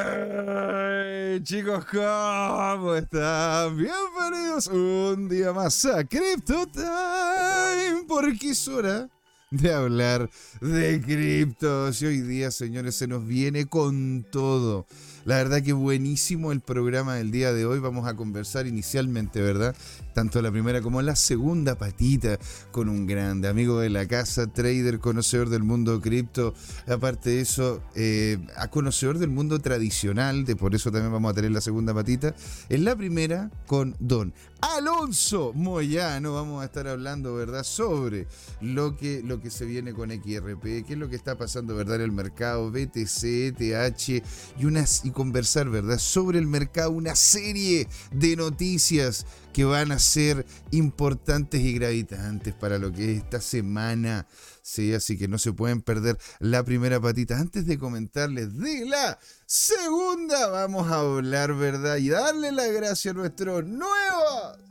Hey, chicos, ¿cómo están? Bienvenidos un día más a Crypto Time, porque es hora de hablar de criptos. Y hoy día, señores, se nos viene con todo. La verdad que buenísimo el programa del día de hoy. Vamos a conversar inicialmente, ¿verdad? Tanto la primera como la segunda patita con un grande amigo de la casa, trader, conocedor del mundo cripto. Aparte de eso, eh, a conocedor del mundo tradicional, de por eso también vamos a tener la segunda patita. En la primera con Don Alonso Moyano. Vamos a estar hablando, ¿verdad?, sobre lo que, lo que se viene con XRP, qué es lo que está pasando, ¿verdad?, en el mercado, BTC, ETH y unas conversar, ¿verdad?, sobre el mercado, una serie de noticias que van a ser importantes y gravitantes para lo que es esta semana. Sí, así que no se pueden perder la primera patita. Antes de comentarles de la segunda, vamos a hablar, ¿verdad? Y darle la gracia a nuestros nuevos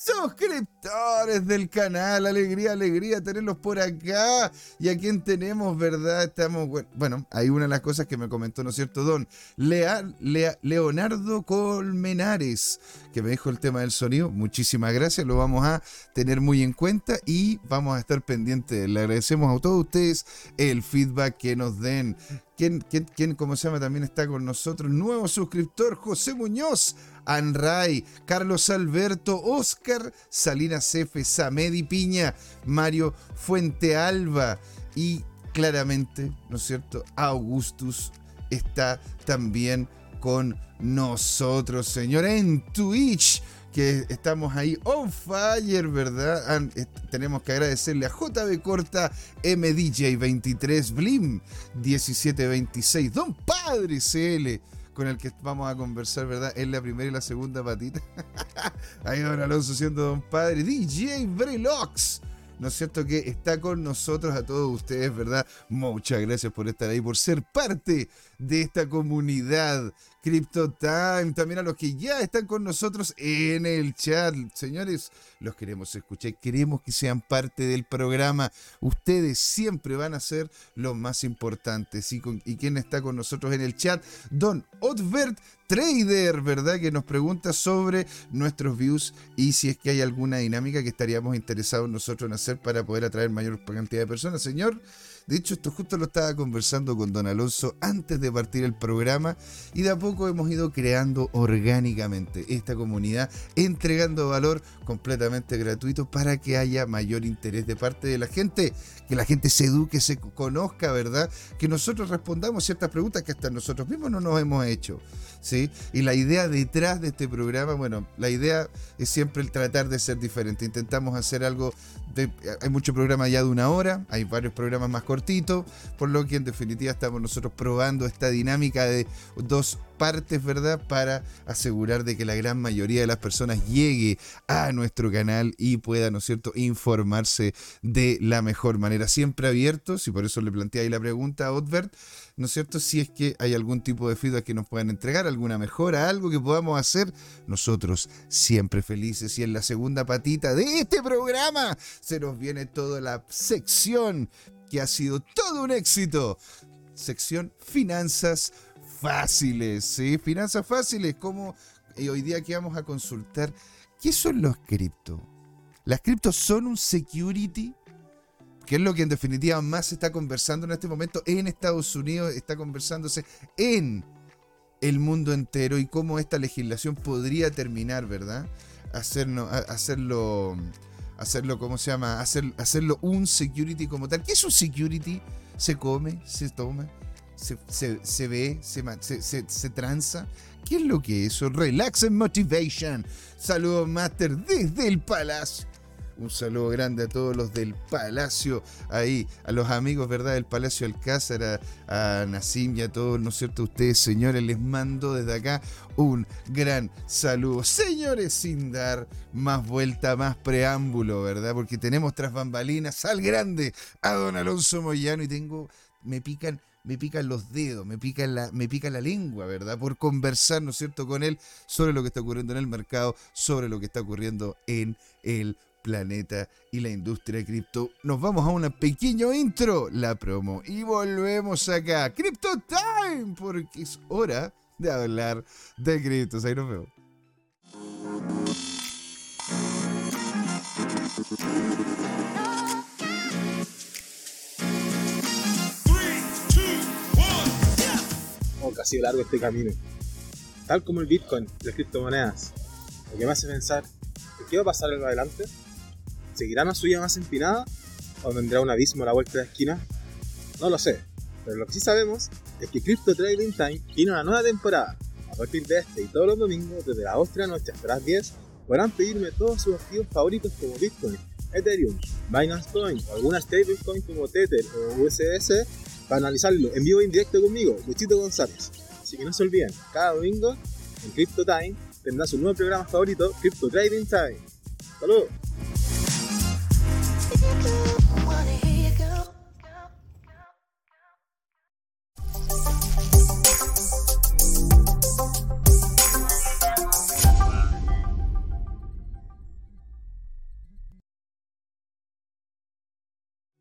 suscriptores del canal. Alegría, alegría tenerlos por acá. Y a quien tenemos, ¿verdad? Estamos, bueno, hay una de las cosas que me comentó, ¿no es cierto, Don? Leonardo Colmenares, que me dijo el tema del sonido. Muchísimas gracias, lo vamos a tener muy en cuenta y vamos a estar pendientes. Le agradecemos a todos ustedes el feedback que nos den. ¿Quién, quién, cómo se llama? También está con nosotros. Nuevo suscriptor, José Muñoz. Anray, Carlos Alberto, Oscar Salinas F, Samedi Piña, Mario Fuente Alba y claramente, ¿no es cierto? Augustus está también con nosotros, señor, en Twitch que estamos ahí on fire, ¿verdad? tenemos que agradecerle a JB Corta, MDJ23, Blim 1726, Don Padre CL con el que vamos a conversar, ¿verdad? Es la primera y la segunda patita. Ahí don Alonso siendo don padre. DJ Brelox. ¿no es cierto? Que está con nosotros a todos ustedes, ¿verdad? Muchas gracias por estar ahí, por ser parte de esta comunidad Crypto Time, también a los que ya están con nosotros en el chat. Señores, los queremos escuchar, queremos que sean parte del programa. Ustedes siempre van a ser los más importantes. ¿Y, y quién está con nosotros en el chat? Don Otvert Trader, ¿verdad? Que nos pregunta sobre nuestros views y si es que hay alguna dinámica que estaríamos interesados nosotros en hacer para poder atraer mayor cantidad de personas. Señor, de hecho, esto justo lo estaba conversando con don Alonso antes de partir el programa y de a poco hemos ido creando orgánicamente esta comunidad, entregando valor completamente gratuito para que haya mayor interés de parte de la gente, que la gente se eduque, se conozca, ¿verdad? Que nosotros respondamos ciertas preguntas que hasta nosotros mismos no nos hemos hecho. ¿Sí? Y la idea detrás de este programa, bueno, la idea es siempre el tratar de ser diferente. Intentamos hacer algo, de, hay muchos programas ya de una hora, hay varios programas más cortos por lo que en definitiva estamos nosotros probando esta dinámica de dos partes, ¿verdad? Para asegurar de que la gran mayoría de las personas llegue a nuestro canal y pueda, ¿no es cierto?, informarse de la mejor manera. Siempre abiertos, y por eso le planteé ahí la pregunta a Otbert, ¿no es cierto? Si es que hay algún tipo de feedback que nos puedan entregar, alguna mejora, algo que podamos hacer, nosotros siempre felices. Y en la segunda patita de este programa se nos viene toda la sección que ha sido todo un éxito. Sección Finanzas Fáciles, ¿sí? Finanzas Fáciles, como hoy día que vamos a consultar, ¿qué son los cripto? ¿Las criptos son un security? Que es lo que en definitiva más se está conversando en este momento en Estados Unidos, está conversándose en el mundo entero y cómo esta legislación podría terminar, ¿verdad? Hacerlo, hacerlo hacerlo, ¿cómo se llama? Hacer, hacerlo un security como tal. ¿Qué es un security? Se come, se toma, se, se, ve, se, se, se, tranza. ¿Qué es lo que es eso? Relax and Motivation. Saludos, Master, desde el Palacio. Un saludo grande a todos los del Palacio, ahí, a los amigos, ¿verdad? Del Palacio Alcázar, a, a Nassim y a todos, ¿no es cierto? Ustedes, señores, les mando desde acá un gran saludo. Señores, sin dar más vuelta, más preámbulo, ¿verdad? Porque tenemos tras bambalinas al grande, a don Alonso Moyano, y tengo, me pican me pican los dedos, me pica la, me la lengua, ¿verdad? Por conversar, ¿no es cierto?, con él sobre lo que está ocurriendo en el mercado, sobre lo que está ocurriendo en el planeta y la industria cripto. Nos vamos a una pequeño intro, la promo, y volvemos acá. Crypto Time porque es hora de hablar de criptos. Ahí nos vemos. Oh, que ha sido largo este camino. Tal como el Bitcoin, las criptomonedas. Lo que me hace pensar, ¿qué va a pasar en adelante? ¿Seguirá una suya más empinada? ¿O vendrá un abismo a la vuelta de la esquina? No lo sé, pero lo que sí sabemos es que Crypto Trading Time tiene una nueva temporada. A partir de este y todos los domingos, desde las 8 de la noche hasta las 10, podrán pedirme todos sus activos favoritos como Bitcoin, Ethereum, Binance Coin o alguna stablecoin como Tether o USS para analizarlo en vivo e en directo conmigo, Luchito González. Así que no se olviden, cada domingo en Crypto Time tendrá su nuevo programa favorito, Crypto Trading Time. ¡Saludos!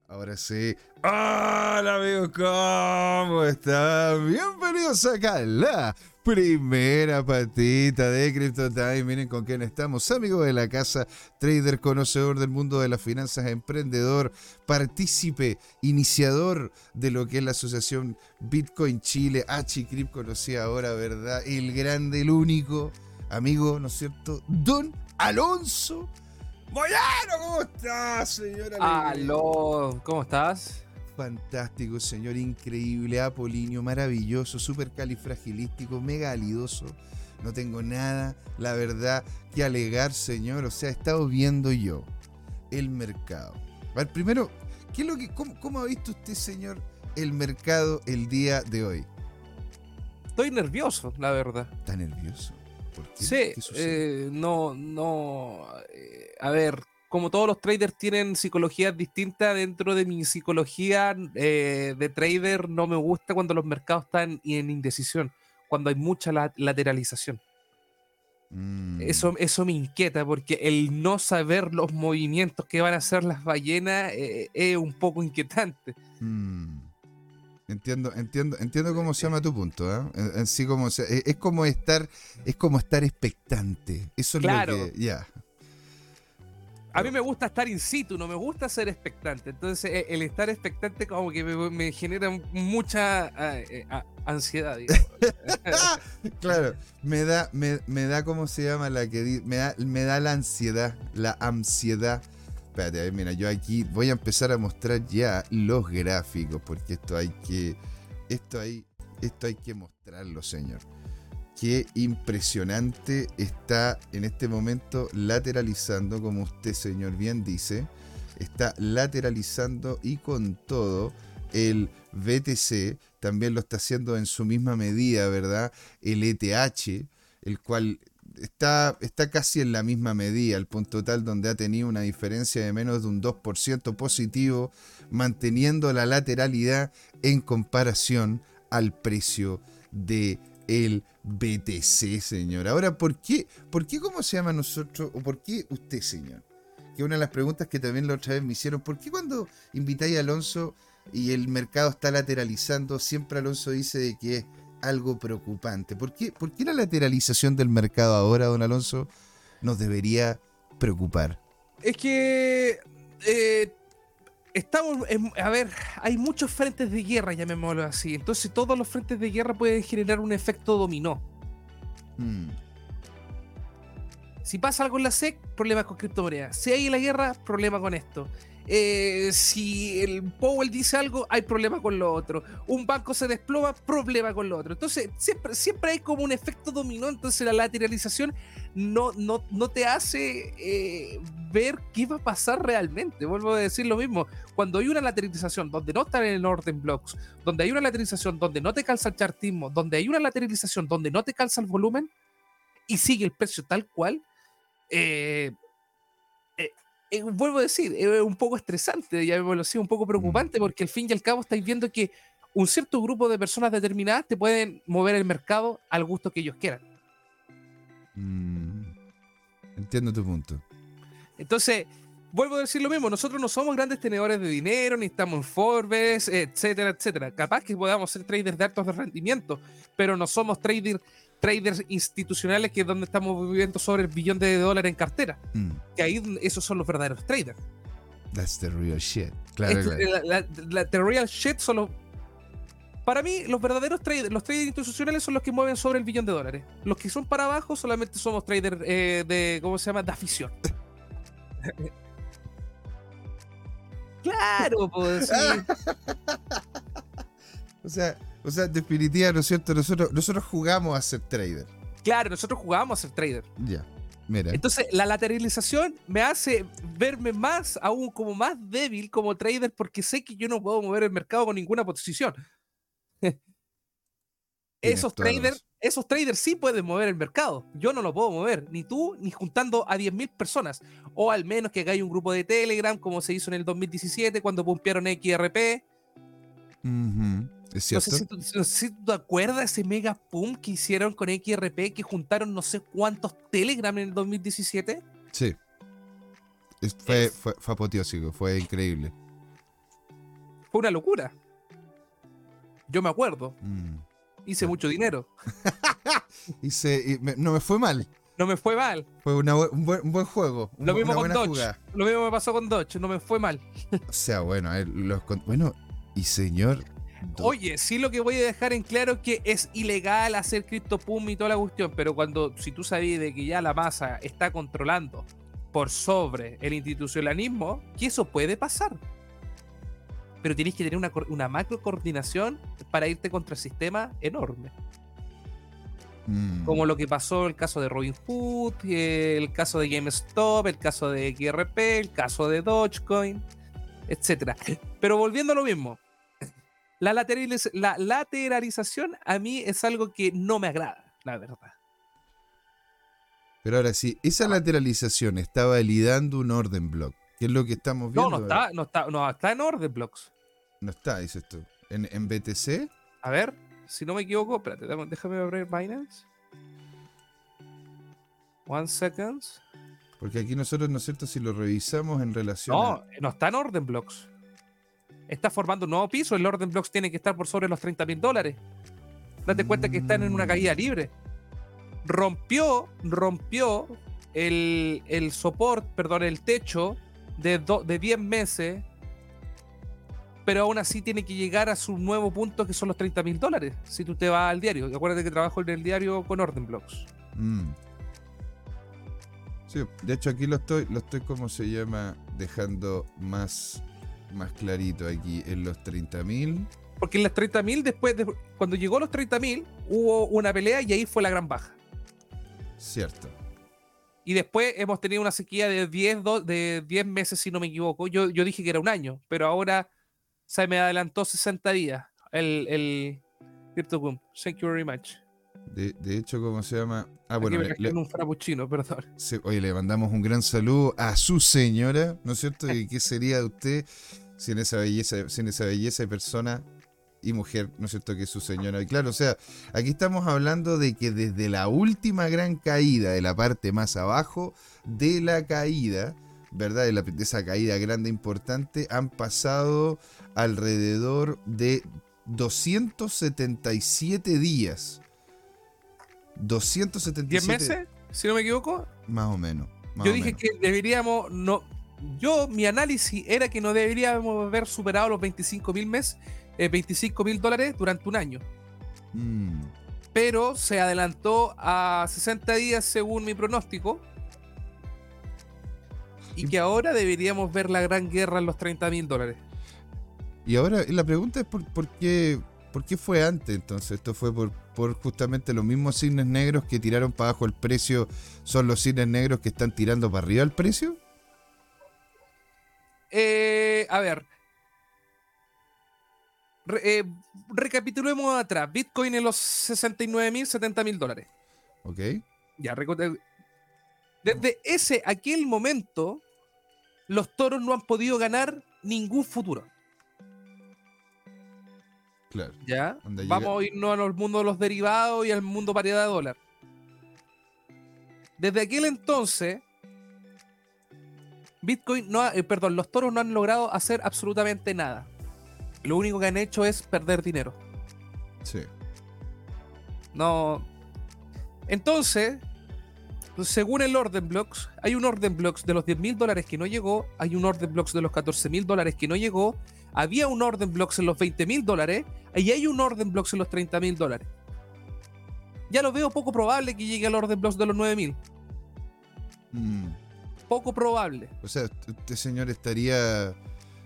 Ahora sí. Hola amigos, ¿cómo están? Bienvenidos a la primera patita de Crypto Time. Miren con quién estamos. Amigo de la casa, trader, conocedor del mundo de las finanzas, emprendedor, partícipe, iniciador de lo que es la asociación Bitcoin Chile, H-Crip conocida ahora, ¿verdad? El grande, el único amigo, ¿no es cierto? Don Alonso Moyano, ¿cómo estás, señora? Aló, ¿cómo estás? Fantástico, señor, increíble, apolinio, maravilloso, súper califragilístico, mega alidoso. No tengo nada, la verdad, que alegar, señor. O sea, he estado viendo yo el mercado. A ver, primero, ¿qué es lo que, cómo, ha visto usted, señor, el mercado el día de hoy? Estoy nervioso, la verdad. ¿Está nervioso? ¿Por qué? Sí, eh, no, no. Eh, a ver, como todos los traders tienen psicologías distintas, dentro de mi psicología eh, de trader no me gusta cuando los mercados están en indecisión, cuando hay mucha lateralización. Mm. Eso, eso me inquieta porque el no saber los movimientos que van a hacer las ballenas eh, es un poco inquietante. Mm. Entiendo, entiendo, entiendo cómo se llama tu punto, ¿eh? En, sí como es, como estar, es como estar expectante. Eso es lo que. Ya. A mí me gusta estar in situ, no me gusta ser expectante. Entonces, e, el estar expectante como que me, genera mucha eh, ansiedad. claro, me da, me, da, ¿cómo se llama la que me da, me da la ansiedad, la ansiedad. Espérate, mira, yo aquí voy a empezar a mostrar ya los gráficos, porque esto hay que, esto hay, esto hay que mostrarlo, señor. Qué impresionante está en este momento lateralizando, como usted señor bien dice, está lateralizando y con todo el BTC, también lo está haciendo en su misma medida, ¿verdad? El ETH, el cual está, está casi en la misma medida, al punto tal donde ha tenido una diferencia de menos de un 2% positivo, manteniendo la lateralidad en comparación al precio de el BTC, señor. Ahora, ¿por qué, ¿por qué cómo se llama nosotros, o por qué usted, señor? Que una de las preguntas que también la otra vez me hicieron, ¿por qué cuando invitáis a Alonso y el mercado está lateralizando, siempre Alonso dice de que es algo preocupante? ¿Por qué, por qué la lateralización del mercado ahora, don Alonso, nos debería preocupar? Es que eh, estamos, a ver, hay muchos frentes de guerra, llamémoslo así. Entonces todos los frentes de guerra pueden generar un efecto dominó. Hmm. Si pasa algo en la SEC, problemas con criptomonedas. Si hay la guerra, problema con esto. Eh, si el Powell dice algo, hay problema con lo otro. Un banco se desploma, problema con lo otro. Entonces, siempre, siempre hay como un efecto dominó. Entonces, la lateralización no, no, no te hace eh, ver qué va a pasar realmente. Vuelvo a decir lo mismo. Cuando hay una lateralización donde no están en el orden blocks, donde hay una lateralización donde no te calza el chartismo, donde hay una lateralización donde no te calza el volumen y sigue el precio tal cual, eh, eh, vuelvo a decir, es un poco estresante, ya me lo un poco preocupante, mm. porque al fin y al cabo estáis viendo que un cierto grupo de personas determinadas te pueden mover el mercado al gusto que ellos quieran. Mm. Entiendo tu punto. Entonces, vuelvo a decir lo mismo, nosotros no somos grandes tenedores de dinero, ni estamos en Forbes, etcétera, etcétera. Capaz que podamos ser traders de altos de rendimiento, pero no somos traders traders institucionales que es donde estamos viviendo sobre el billón de dólares en cartera. Mm. Que ahí esos son los verdaderos traders. That's the real shit. Claro, La, the real shit son los. Para mí, los verdaderos traders, los traders institucionales son los que mueven sobre el billón de dólares. Los que son para abajo solamente somos traders eh, de. ¿Cómo se llama? De afición. claro, pues sí. o sea, o sea, en definitiva, ¿no es cierto? Nosotros, nosotros jugamos a ser trader. Claro, nosotros jugamos a ser trader. Ya. Mira. Entonces, la lateralización me hace verme más, aún como más débil como trader, porque sé que yo no puedo mover el mercado con ninguna posición. esos traders, esos traders sí pueden mover el mercado. Yo no lo puedo mover, ni tú, ni juntando a 10.000 personas. O al menos que hagáis un grupo de Telegram, como se hizo en el 2017 cuando pumpearon XRP. ¿Es cierto? No sé, si tú, te acuerdas ese mega pum que hicieron con XRP que juntaron no sé cuántos Telegram en el 2017. Sí. fue, fue, apoteósico, fue increíble. Fue una locura. Yo me acuerdo. Mm. Hice mucho dinero. Hice, no me fue mal. No me fue mal. Fue un, buen, juego. Lo mismo con Dodge. Lo mismo me pasó con Dodge. No me fue mal. o sea, bueno, los, bueno, y señor, Oye, sí lo que voy a dejar en claro es que es ilegal hacer CryptoPum y toda la cuestión, pero cuando, si tú sabías de que ya la masa está controlando por sobre el institucionalismo, que eso puede pasar. Pero tienes que tener una, una macro coordinación para irte contra el sistema enorme. Mm. Como lo que pasó el caso de Robinhood, el caso de GameStop, el caso de XRP, el caso de Dogecoin, etc. Pero volviendo a lo mismo, la, la lateralización a mí es algo que no me agrada, la verdad. Pero ahora sí, esa lateralización está validando un orden block, que es lo que estamos viendo. No, no está, no está, no está en orden blocks. No está, dices tú. ¿En, en BTC? A ver, si no me equivoco, espérate, déjame abrir Binance. One second. Porque aquí nosotros, ¿no es cierto? Si lo revisamos en relación. No, no está en orden blocks está formando un nuevo piso. El orden blocks tiene que estar por sobre los 30 mil dólares. Date cuenta que están en una caída libre. Rompió, rompió el, el soporte, perdón, el techo de, de 10 meses, pero aún así tiene que llegar a su nuevo punto que son los 30 mil dólares. Si tú te vas al diario, acuérdate que trabajo en el diario con orden blocks. Mm. Sí, de hecho aquí lo estoy, lo estoy como se llama, dejando más más clarito aquí, en los 30.000. Porque en los 30.000, después, de, cuando llegó a los 30.000, hubo una pelea y ahí fue la gran baja. Cierto. Y después hemos tenido una sequía de 10, de 10 meses, si no me equivoco. Yo, yo dije que era un año, pero ahora se me adelantó 60 días el, el CryptoBoom. Thank you very much. De, de, hecho, ¿cómo se llama? Ah, bueno, le, un frappuccino, perdón. oye, le mandamos un gran saludo a su señora, ¿no es cierto? ¿Y qué sería de usted sin esa belleza, sin esa belleza de persona y mujer, ¿no es cierto? Que es su señora. Y claro, o sea, aquí estamos hablando de que desde la última gran caída, de la parte más abajo de la caída, ¿verdad? De, de esa caída grande importante, han pasado alrededor de 277 días 277. ¿10 meses? Si no me equivoco. Más o menos. yo dije que deberíamos. no Yo, mi análisis era que no deberíamos haber superado los 25 mil meses, 25 mil dólares durante un año. Mm. Pero se adelantó a 60 días según mi pronóstico. Y que ahora deberíamos ver la gran guerra en los 30 mil dólares. Y ahora la pregunta es por, por, qué, por qué fue antes entonces. Esto fue por, por justamente los mismos cisnes negros que tiraron para abajo el precio, son los cisnes negros que están tirando para arriba el precio? Eh, a ver. Eh, recapitulemos atrás. Bitcoin en los 69 mil, 70 mil dólares. Ok. Ya, desde ese, aquel momento, los toros no han podido ganar ningún futuro. ¿Ya? Vamos a irnos al mundo de los derivados y al mundo paridad de dólar. Desde aquel entonces, Bitcoin no, eh, perdón, los toros no han logrado hacer absolutamente nada. Lo único que han hecho es perder dinero. Sí. No. Entonces, según el orden blocks, hay un orden blocks de los 10 mil dólares que no llegó, hay un orden blocks de los 14 mil dólares que no llegó, había un orden blocks en los 20 mil dólares y hay un orden blocks en los 30 mil dólares. Ya lo veo poco probable que llegue al orden blocks de los 9 mil. Mm. Poco probable. O sea, este señor estaría.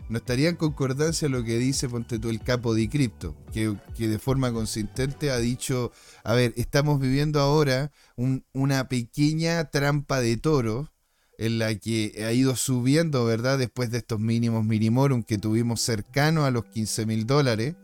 No estaría en concordancia lo que dice, ponte tú, el capo de cripto, que, que, de forma consistente ha dicho, a ver, estamos viviendo ahora una pequeña trampa de toro en la que ha ido subiendo, ¿verdad? Después de estos mínimos minimorum que tuvimos cercanos a los 15 mil dólares.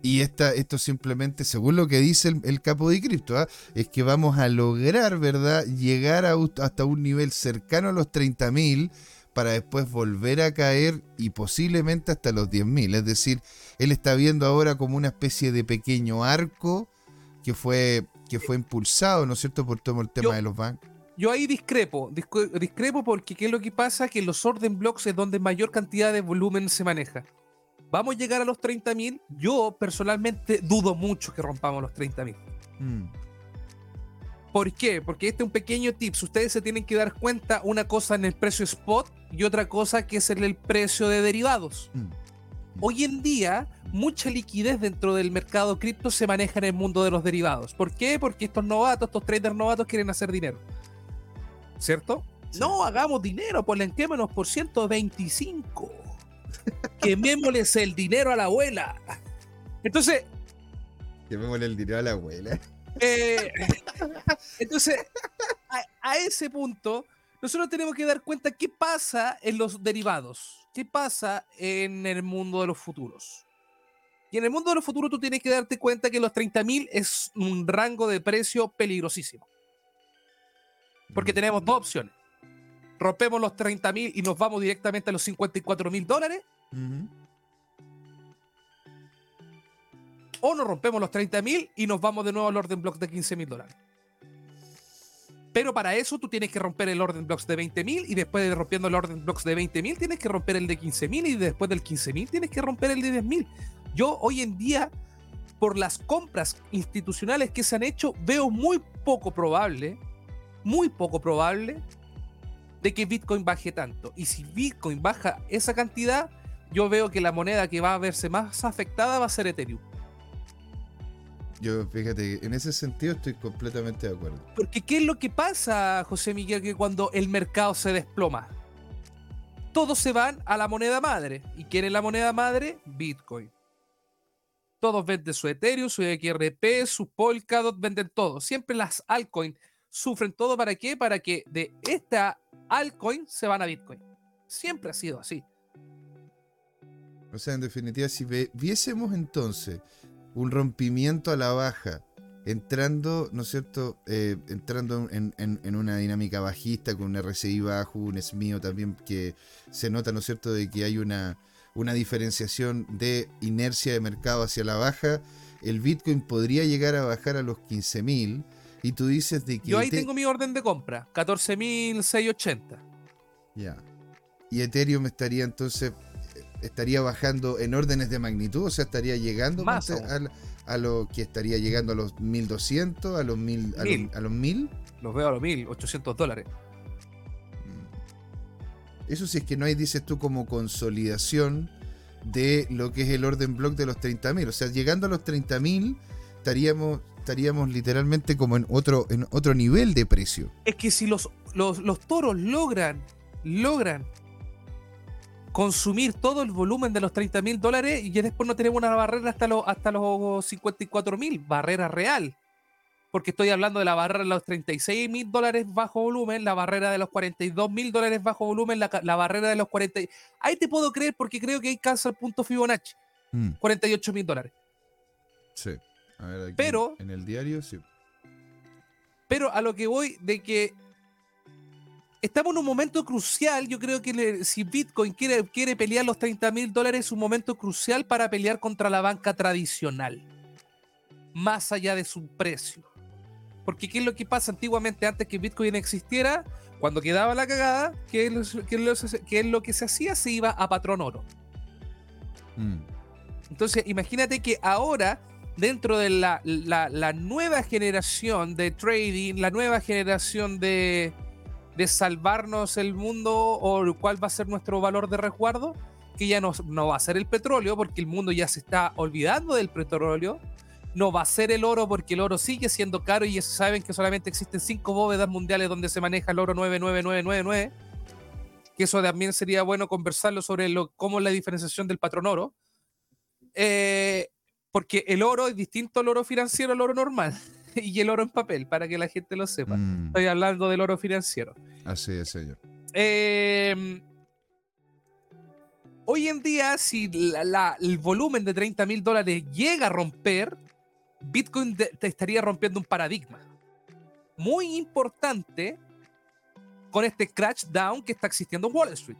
Y esta, esto simplemente, según lo que dice el, capo de cripto, ¿ah? es que vamos a lograr, ¿verdad? Llegar hasta un nivel cercano a los 30 mil para después volver a caer y posiblemente hasta los 10 mil. Es decir, él está viendo ahora como una especie de pequeño arco que fue, que fue impulsado, ¿no es cierto?, por todo el tema de los bancos. Yo ahí discrepo, discrepo porque ¿qué es lo que pasa? Que los orden blocks es donde mayor cantidad de volumen se maneja. ¿Vamos a llegar a los 30.000? Yo personalmente dudo mucho que rompamos los 30.000. Mm. ¿Por qué? Porque este es un pequeño tips. Ustedes se tienen que dar cuenta una cosa en el precio spot y otra cosa que es el precio de derivados. Mm. Hoy en día, mucha liquidez dentro del mercado cripto se maneja en el mundo de los derivados. ¿Por qué? Porque estos novatos, estos traders novatos quieren hacer dinero. ¿Cierto? No hagamos dinero, pues lenquémonos por 125 quemémosles el dinero a la abuela. Entonces. Quemémosle el dinero a la abuela. Eh, entonces, a, ese punto, nosotros tenemos que dar cuenta qué pasa en los derivados, qué pasa en el mundo de los futuros. Y en el mundo de los futuros tú tienes que darte cuenta que los 30.000 es un rango de precio peligrosísimo. Porque tenemos dos opciones rompemos los 30 mil y nos vamos directamente a los 54 mil dólares. O nos rompemos los 30 mil y nos vamos de nuevo al orden block de 15 mil dólares. Pero para eso tú tienes que romper el orden blocks de 20 mil y después de rompiendo el orden blocks de 20 mil tienes que romper el de 15 mil y después del 15 mil tienes que romper el de 10 mil. Yo hoy en día, por las compras institucionales que se han hecho, veo muy poco probable, muy poco probable de que Bitcoin baje tanto. Y si Bitcoin baja esa cantidad, yo veo que la moneda que va a verse más afectada va a ser Ethereum. Yo, fíjate, en ese sentido estoy completamente de acuerdo. Porque ¿qué es lo que pasa, José Miguel, que cuando el mercado se desploma? Todos se van a la moneda madre. ¿Y quién es la moneda madre? Bitcoin. Todos venden su Ethereum, su XRP, su Polkadot, venden todo. Siempre las altcoins sufren todo para qué? Para que de esta altcoin se van a Bitcoin. Siempre ha sido así. O sea, en definitiva, si viésemos entonces un rompimiento a la baja, entrando, ¿no es cierto? Eh, entrando en, una dinámica bajista con un RSI bajo, un SMIO también que se nota, ¿no es cierto?, de que hay una, una diferenciación de inercia de mercado hacia la baja, el Bitcoin podría llegar a bajar a los 15.000 y tú dices de que... Yo ahí tengo mi orden de compra, 14.680. Ya. Y Ethereum estaría entonces, estaría bajando en órdenes de magnitud, o sea, estaría llegando Más a, lo que estaría llegando a los 1200, a los 1000. A, los, a los 1000. Los veo a los 1800 dólares. Mm. Eso sí es que no hay, dices tú, como consolidación de lo que es el orden block de los 30.000. O sea, llegando a los 30.000 estaríamos estaríamos literalmente como en otro, en otro nivel de precio. Es que si los, los, toros logran, logran consumir todo el volumen de los 30 mil dólares y ya después no tenemos una barrera hasta los, hasta los 54 mil, barrera real. Porque estoy hablando de la barrera de los 36 mil dólares bajo volumen, la barrera de los 42 mil dólares bajo volumen, la, barrera de los 40. Ahí te puedo creer porque creo que ahí cansa el punto Fibonacci. 48 mm. mil dólares. Sí pero, en el diario, sí. Pero a lo que voy de que estamos en un momento crucial. Yo creo que si Bitcoin quiere, quiere pelear los 30 mil dólares, es un momento crucial para pelear contra la banca tradicional. Más allá de su precio. Porque ¿qué es lo que pasa antiguamente antes que Bitcoin existiera? Cuando quedaba la cagada, ¿qué es lo, qué es lo que se hacía? Se iba a patrón oro. Mm. Entonces, imagínate que ahora, dentro de la, la, nueva generación de trading, la nueva generación de, de salvarnos el mundo o cuál va a ser nuestro valor de resguardo, que ya no, no va a ser el petróleo, porque el mundo ya se está olvidando del petróleo, no va a ser el oro porque el oro sigue siendo caro y saben que solamente existen cinco bóvedas mundiales donde se maneja el oro 99999. Que eso también sería bueno conversarlo sobre lo, cómo es la diferenciación del patrón oro. Eh, porque el oro es distinto al oro financiero al oro normal y el oro en papel, para que la gente lo sepa. Mm. Estoy hablando del oro financiero. Así es, señor. Eh, hoy en día, si el volumen de 30 mil dólares llega a romper, Bitcoin te estaría rompiendo un paradigma muy importante con este crash down que está existiendo en Wall Street.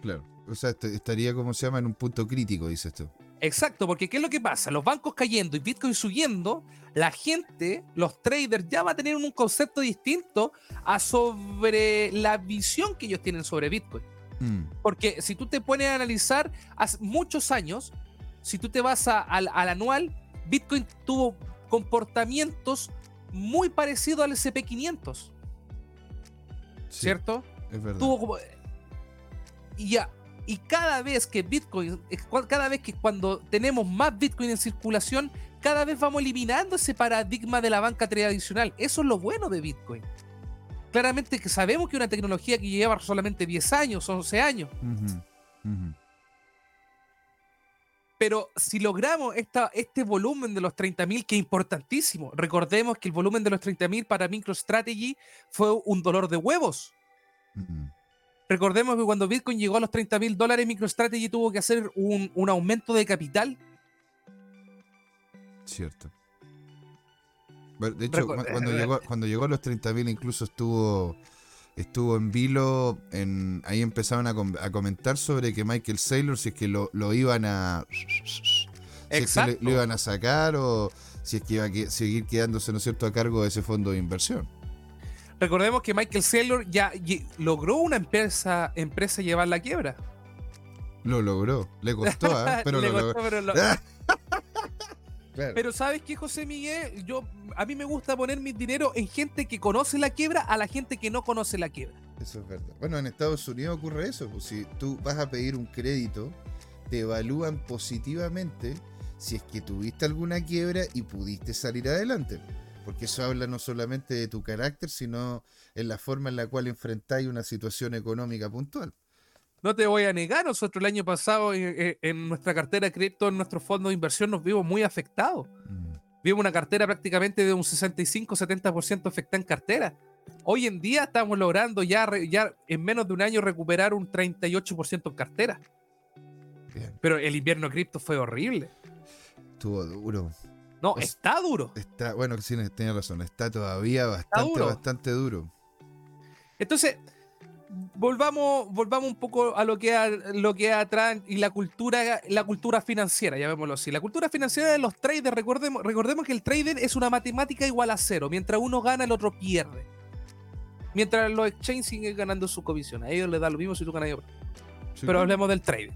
Claro, o sea, estaría como se llama en un punto crítico, dices tú. Exacto, porque ¿qué es lo que pasa? Los bancos cayendo y Bitcoin subiendo, la gente, los traders ya va a tener un concepto distinto a sobre la visión que ellos tienen sobre Bitcoin. Mm. Porque si tú te pones a analizar, hace muchos años, si tú te vas al anual, Bitcoin tuvo comportamientos muy parecidos al SP500. ¿Cierto? Es verdad. y, ya, y cada vez que Bitcoin, cada vez que cuando tenemos más Bitcoin en circulación, cada vez vamos eliminando ese paradigma de la banca tradicional. Eso es lo bueno de Bitcoin. Claramente que sabemos que es una tecnología que lleva solamente 10 años, 11 años. Pero si logramos esta, este volumen de los 30.000, que es importantísimo, recordemos que el volumen de los 30.000 para MicroStrategy fue un dolor de huevos. Recordemos que cuando Bitcoin llegó a los 30.000 dólares, MicroStrategy tuvo que hacer un, un aumento de capital. Cierto. De hecho, cuando, llegó, cuando llegó a los 30.000 incluso estuvo estuvo en vilo, en, ahí empezaron a, comentar sobre que Michael Saylor, si es que lo, iban a... lo iban a sacar o si es que iba a seguir quedándose, ¿no es cierto?, a cargo de ese fondo de inversión. Recordemos que Michael Saylor ya logró una empresa, empresa llevar la quiebra. Lo logró, le costó, ¿eh? pero lo logró. Pero ¿sabes qué, José Miguel? Yo, a mí me gusta poner mi dinero en gente que conoce la quiebra a la gente que no conoce la quiebra. Eso es verdad. Bueno, en Estados Unidos ocurre eso. Pues, si tú vas a pedir un crédito, te evalúan positivamente si es que tuviste alguna quiebra y pudiste salir adelante. Porque eso habla no solamente de tu carácter, sino en la forma en la cual enfrentáis una situación económica puntual. No te voy a negar, nosotros el año pasado en, nuestra cartera de cripto, en nuestro fondo de inversión, nos vimos muy afectados. Mm. Vimos una cartera prácticamente de un 65-70% afectada en cartera. Hoy en día estamos logrando ya, ya en menos de un año recuperar un 38% en cartera. Pero el invierno cripto fue horrible. Estuvo duro. No, está duro. Está, bueno, sí, tiene razón. Está todavía bastante, bastante duro. Entonces, volvamos, volvamos un poco a lo que a, lo que atrás y la cultura, la cultura financiera, llamémoslo así. La cultura financiera de los traders, recordemos, recordemos que el trader es una matemática igual a cero. Mientras uno gana, el otro pierde. Mientras los exchanges siguen ganando su comisión. A ellos les da lo mismo si tú ganas yo. Pero hablemos del trading.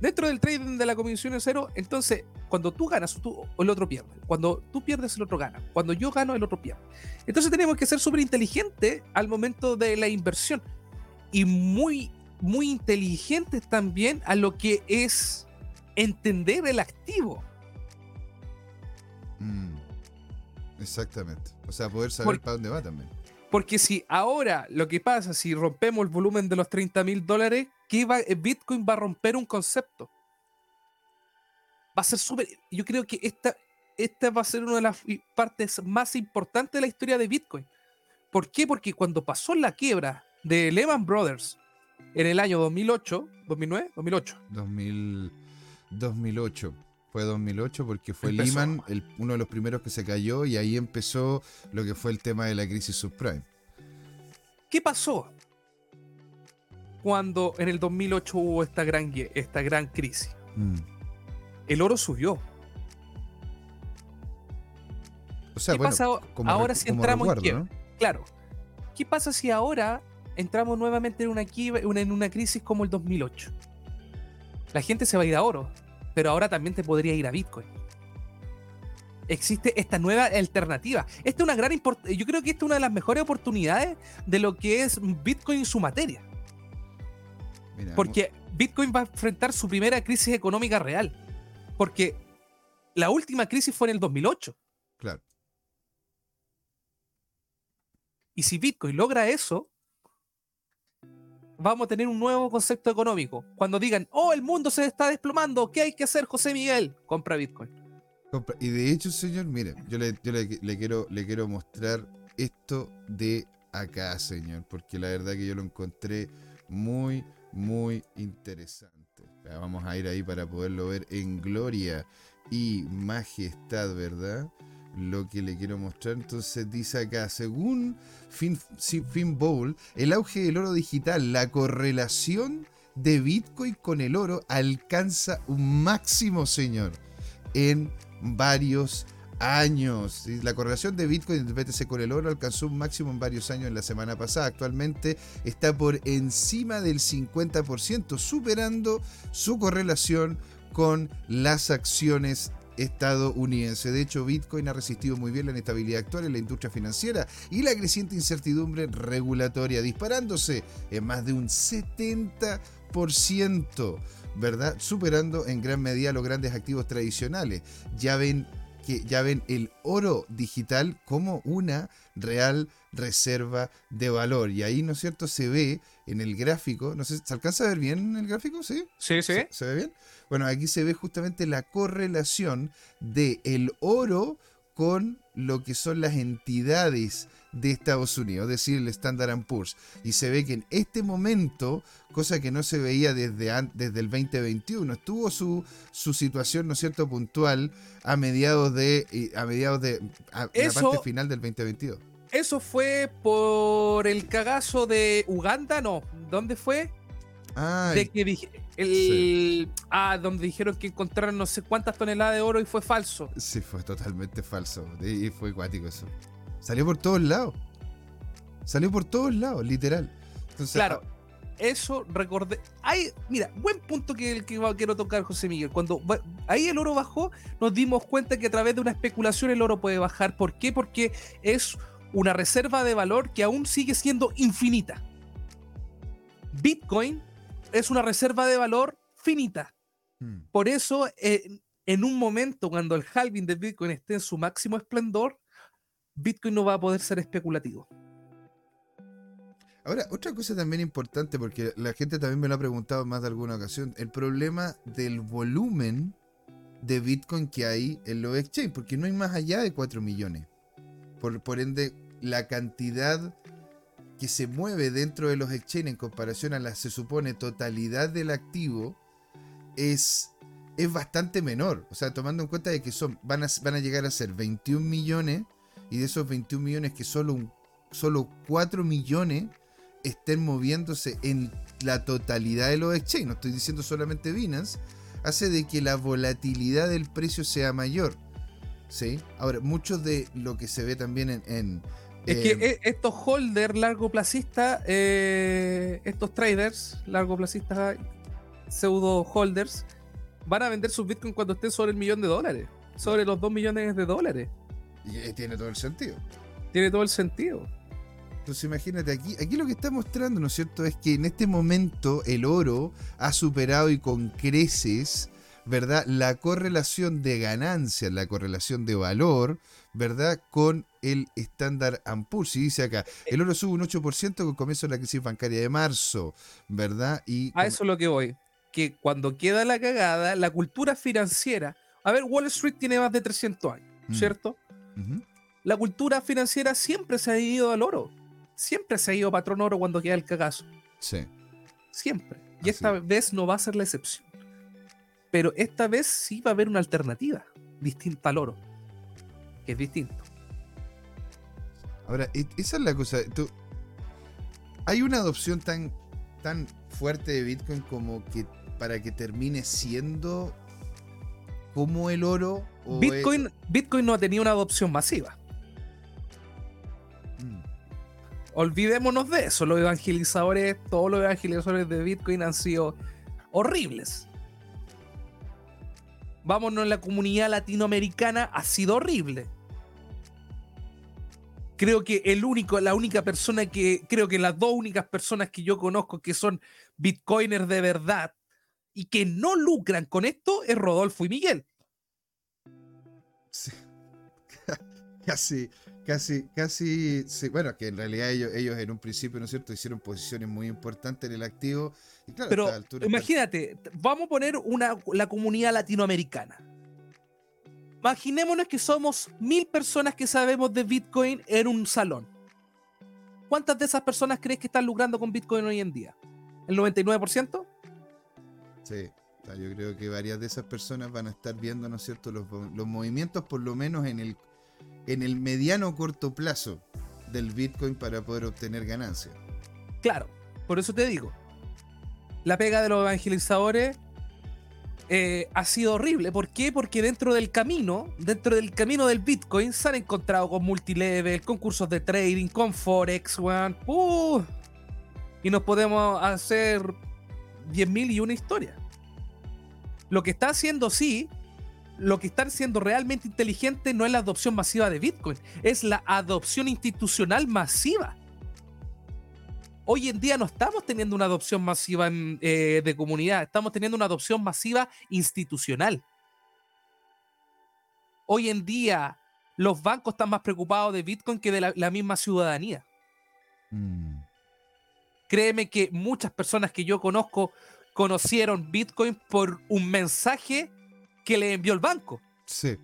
Dentro del trading de la comisión es cero, entonces cuando tú ganas, tú, el otro pierde. Cuando tú pierdes, el otro gana. Cuando yo gano, el otro pierde. Entonces tenemos que ser súper inteligentes al momento de la inversión. Y muy, muy inteligentes también a lo que es entender el activo. Mm, exactamente. O sea, poder saber para dónde va también. Porque si ahora lo que pasa, si rompemos el volumen de los 30 mil dólares, que eh, Bitcoin va a romper un concepto. Va a ser súper. Yo creo que esta, esta va a ser una de las partes más importantes de la historia de Bitcoin. ¿Por qué? Porque cuando pasó la quiebra de Lehman Brothers en el año 2008, 2009, 2008. 2008. Fue 2008 porque fue Lehman uno de los primeros que se cayó y ahí empezó lo que fue el tema de la crisis subprime. ¿Qué pasó? Cuando en el 2008 hubo esta gran, esta gran crisis. Mm. El oro subió. ¿Qué pasa ahora si entramos en quiebra? Claro. ¿Qué pasa si ahora entramos nuevamente en una, en una crisis como el 2008? La gente se va a ir a oro, pero ahora también te podría ir a Bitcoin. Existe esta nueva alternativa. Esta es una gran yo creo que esta es una de las mejores oportunidades de lo que es Bitcoin en su materia. Porque Bitcoin va a enfrentar su primera crisis económica real. Porque la última crisis fue en el 2008. Claro. Y si Bitcoin logra eso, vamos a tener un nuevo concepto económico. Cuando digan, oh, el mundo se está desplomando, ¿qué hay que hacer, José Miguel? Compra Bitcoin. Y de hecho, señor, mire, yo, le, quiero, le quiero mostrar esto de acá, señor, porque la verdad que yo lo encontré muy, muy interesante. Vamos a ir ahí para poderlo ver en gloria y majestad, ¿verdad? Lo que le quiero mostrar. Entonces dice acá, según Fin, Bowl, el auge del oro digital, la correlación de Bitcoin con el oro alcanza un máximo, señor, en varios años. La correlación de Bitcoin y BTC con el oro alcanzó un máximo en varios años en la semana pasada. Actualmente está por encima del 50%, superando su correlación con las acciones estadounidenses. De hecho, Bitcoin ha resistido muy bien la inestabilidad actual en la industria financiera y la creciente incertidumbre regulatoria, disparándose en más de un 70%, ¿verdad? Superando en gran medida los grandes activos tradicionales. Ya ven que ya ven el oro digital como una real reserva de valor. Y ahí, ¿no es cierto?, se ve en el gráfico, no sé, ¿se alcanza a ver bien en el gráfico? Sí, sí, sí. ¿Se, ve bien? Bueno, aquí se ve justamente la correlación de el oro con lo que son las entidades de Estados Unidos, es decir, el Standard Poor's. Y se ve que en este momento, cosa que no se veía desde, desde el 2021, estuvo su, su situación, ¿no es cierto?, puntual a mediados de, a mediados de, la parte final del 2022. Eso fue por el cagazo de Uganda, no, ¿dónde fue? De que el, ah, donde dijeron que encontraron no sé cuántas toneladas de oro y fue falso. Sí, fue totalmente falso. Y fue cuático eso. Salió por todos lados. Salió por todos lados, literal. claro, ah, eso recordé. Hay, mira, buen punto que, que quiero tocar, José Miguel. Cuando ahí el oro bajó, nos dimos cuenta que a través de una especulación el oro puede bajar. ¿Por qué? Porque es una reserva de valor que aún sigue siendo infinita. Bitcoin es una reserva de valor finita. Hmm. Por eso, eh, en un momento cuando el halving de Bitcoin esté en su máximo esplendor, Bitcoin no va a poder ser especulativo. Ahora, otra cosa también importante, porque la gente también me lo ha preguntado más de alguna ocasión, el problema del volumen de Bitcoin que hay en los exchange, porque no hay más allá de 4 millones. Por, por ende, la cantidad que se mueve dentro de los exchange en comparación a la, se supone, totalidad del activo, es, es bastante menor. O sea, tomando en cuenta de que son, van, a, van a llegar a ser 21 millones y de esos 21 millones que solo, un, solo 4 millones estén moviéndose en la totalidad de los exchanges, no estoy diciendo solamente Binance, hace de que la volatilidad del precio sea mayor. ¿sí? Ahora, mucho de lo que se ve también en... es que eh, e, estos holders largo placistas, eh, estos traders largo placistas, pseudo holders, van a vender sus bitcoins cuando estén sobre el millón de dólares, sobre los 2 millones de dólares. Y tiene todo el sentido. Tiene todo el sentido. Entonces imagínate, aquí, aquí lo que está mostrando, ¿no es cierto?, es que en este momento el oro ha superado y con creces, ¿verdad?, la correlación de ganancias, la correlación de valor, ¿verdad?, con el estándar Poor's. Y dice acá, el oro sube un 8% con comienzo de la crisis bancaria de marzo, ¿verdad? Y a eso es lo que voy. Que cuando queda la cagada, la cultura financiera. A ver, Wall Street tiene más de 300 años, mm. La cultura financiera siempre se ha ido al oro. Siempre se ha ido patrón oro cuando queda el cagazo. Sí. Siempre. Y esta vez no va a ser la excepción. Pero esta vez sí va a haber una alternativa distinta al oro. Que es distinto. Ahora, esa es la cosa. hay una adopción tan, tan fuerte de Bitcoin como que para que termine siendo como el oro. O Bitcoin. Bitcoin no ha tenido una adopción masiva. Mm. Olvidémonos de eso. Los evangelizadores, todos los evangelizadores de Bitcoin han sido horribles. Vámonos, la comunidad latinoamericana ha sido horrible. Creo que el único, la única persona que, creo que las dos únicas personas que yo conozco que son bitcoiners de verdad y que no lucran con esto es Rodolfo y Miguel. Sí. Casi, casi, casi, bueno, que en realidad ellos, ellos en un principio, ¿no es cierto?, hicieron posiciones muy importantes en el activo. Pero imagínate, vamos a poner una, la comunidad latinoamericana. Imaginémonos que somos mil personas que sabemos de Bitcoin en un salón. ¿Cuántas de esas personas crees que están lucrando con Bitcoin hoy en día? ¿El 99%? Sí, yo creo que varias de esas personas van a estar viendo, ¿no es cierto?, los, movimientos por lo menos en el en el mediano corto plazo del Bitcoin para poder obtener ganancias. Claro, por eso te digo, la pega de los evangelizadores eh, ha sido horrible. ¿Por qué? Porque dentro del camino, dentro del camino del Bitcoin, se han encontrado con multilevel, con cursos de trading, con Forex, one, uh, y nos podemos hacer 10.000 y una historia. Lo que está haciendo sí lo que están siendo realmente inteligente no es la adopción masiva de Bitcoin, es la adopción institucional masiva. Hoy en día no estamos teniendo una adopción masiva eh, de comunidad, estamos teniendo una adopción masiva institucional. Hoy en día los bancos están más preocupados de Bitcoin que de la, misma ciudadanía. Mm. Créeme que muchas personas que yo conozco conocieron Bitcoin por un mensaje que le envió el banco. Sí.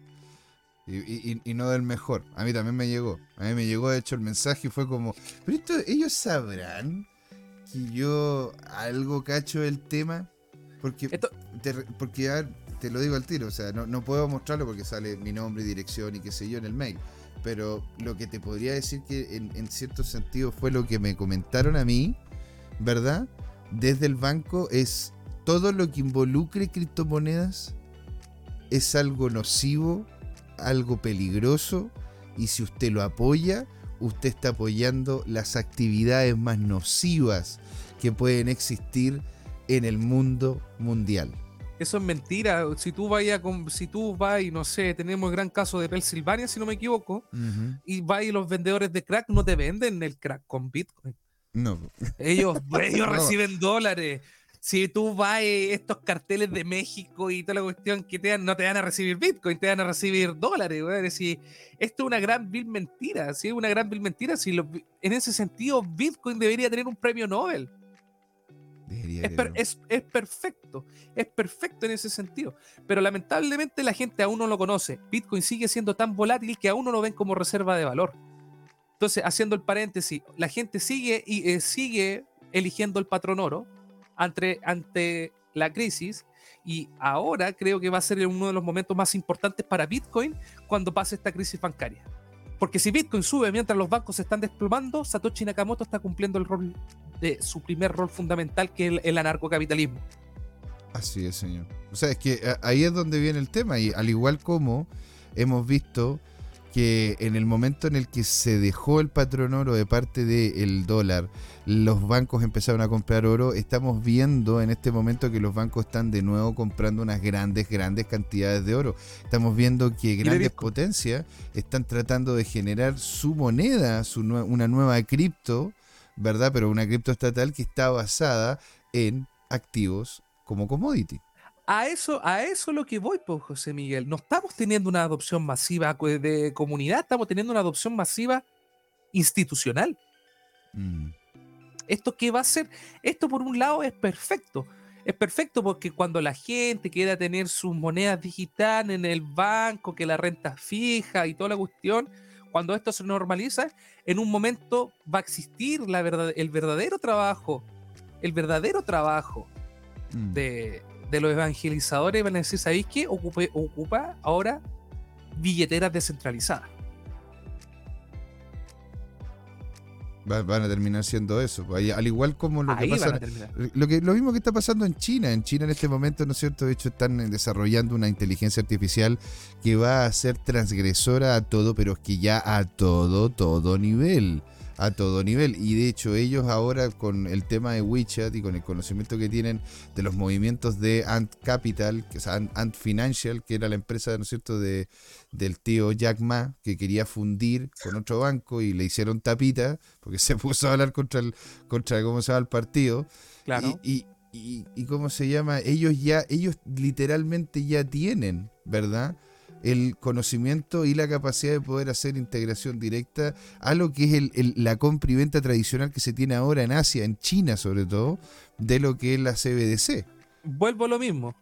Y, no del mejor. A mí también me llegó. A mí me llegó, de hecho, el mensaje y fue como, pero esto, ellos sabrán que yo algo cacho del tema. Porque, te, porque te lo digo al tiro, o sea, no, puedo mostrarlo porque sale mi nombre dirección y qué sé yo en el mail. Pero lo que te podría decir que en, en cierto sentido fue lo que me comentaron a mí, ¿verdad? Desde el banco es todo lo que involucre criptomonedas es algo nocivo, algo peligroso, y si usted lo apoya, usted está apoyando las actividades más nocivas que pueden existir en el mundo mundial. Eso es mentira. Si tú vayas con, si tú vas y no sé, tenemos el gran caso de Pensilvania, si no me equivoco, y vas y los vendedores de crack no te venden el crack con Bitcoin. No. Ellos, ellos reciben dólares si tú vas estos carteles de México y toda la cuestión que te dan, no te van a recibir Bitcoin, te van a recibir dólares, esto es una gran vil mentira, ¿sí? Una gran vil mentira. Si en ese sentido, Bitcoin debería tener un premio Nobel. Es, es, perfecto, es perfecto en ese sentido. Pero lamentablemente la gente aún no lo conoce. Bitcoin sigue siendo tan volátil que aún no lo ven como reserva de valor. Entonces, haciendo el paréntesis, la gente sigue y eh, sigue eligiendo el patrón oro ante, la crisis y ahora creo que va a ser uno de los momentos más importantes para Bitcoin cuando pase esta crisis bancaria. Porque si Bitcoin sube mientras los bancos se están desplomando, Satoshi Nakamoto está cumpliendo el rol de su primer rol fundamental, que es el, anarcocapitalismo. Así es, señor. O sea, es que eh, ahí es donde viene el tema. Y al igual como hemos visto que en el momento en el que se dejó el patrón oro de parte del dólar, los bancos empezaron a comprar oro, estamos viendo en este momento que los bancos están de nuevo comprando unas grandes, grandes cantidades de oro. Estamos viendo que grandes potencias están tratando de generar su moneda, su una nueva cripto, ¿verdad? Pero una cripto estatal que está basada en activos como commodity a eso, a eso lo que voy, pues, José Miguel. No estamos teniendo una adopción masiva de comunidad, estamos teniendo una adopción masiva institucional. Mm. ¿Esto qué va a ser? Esto por un lado es perfecto. Es perfecto porque cuando la gente quiera tener sus monedas digitales en el banco, que la renta fija y toda la cuestión, cuando esto se normaliza, en un momento va a existir la verdad, el verdadero trabajo, el verdadero trabajo mm. de, de los evangelizadores van a decir, ¿sabéis qué? ocupa ahora billeteras descentralizadas. van a terminar siendo eso. Pues, al igual como lo que pasa. Lo, que, lo mismo que está pasando en China. En China en este momento, ¿no es cierto? De hecho, están desarrollando una inteligencia artificial que va a ser transgresora a todo, pero es que ya a todo, todo nivel a todo nivel. Y de hecho ellos ahora con el tema de WeChat y con el conocimiento que tienen de los movimientos de Ant Capital, que es Ant, Financial, que era la empresa, ¿no es cierto?, de, del tío Jack Ma, que quería fundir con otro banco y le hicieron tapita, porque se puso a hablar contra el, contra cómo se llama el partido. Claro. Y, y, y, cómo se llama, ellos ya, ellos literalmente ya tienen, ¿verdad? El conocimiento y la capacidad de poder hacer integración directa a lo que es la compra y venta tradicional que se tiene ahora en Asia, en China sobre todo, de lo que es la CBDC. Vuelvo a lo mismo.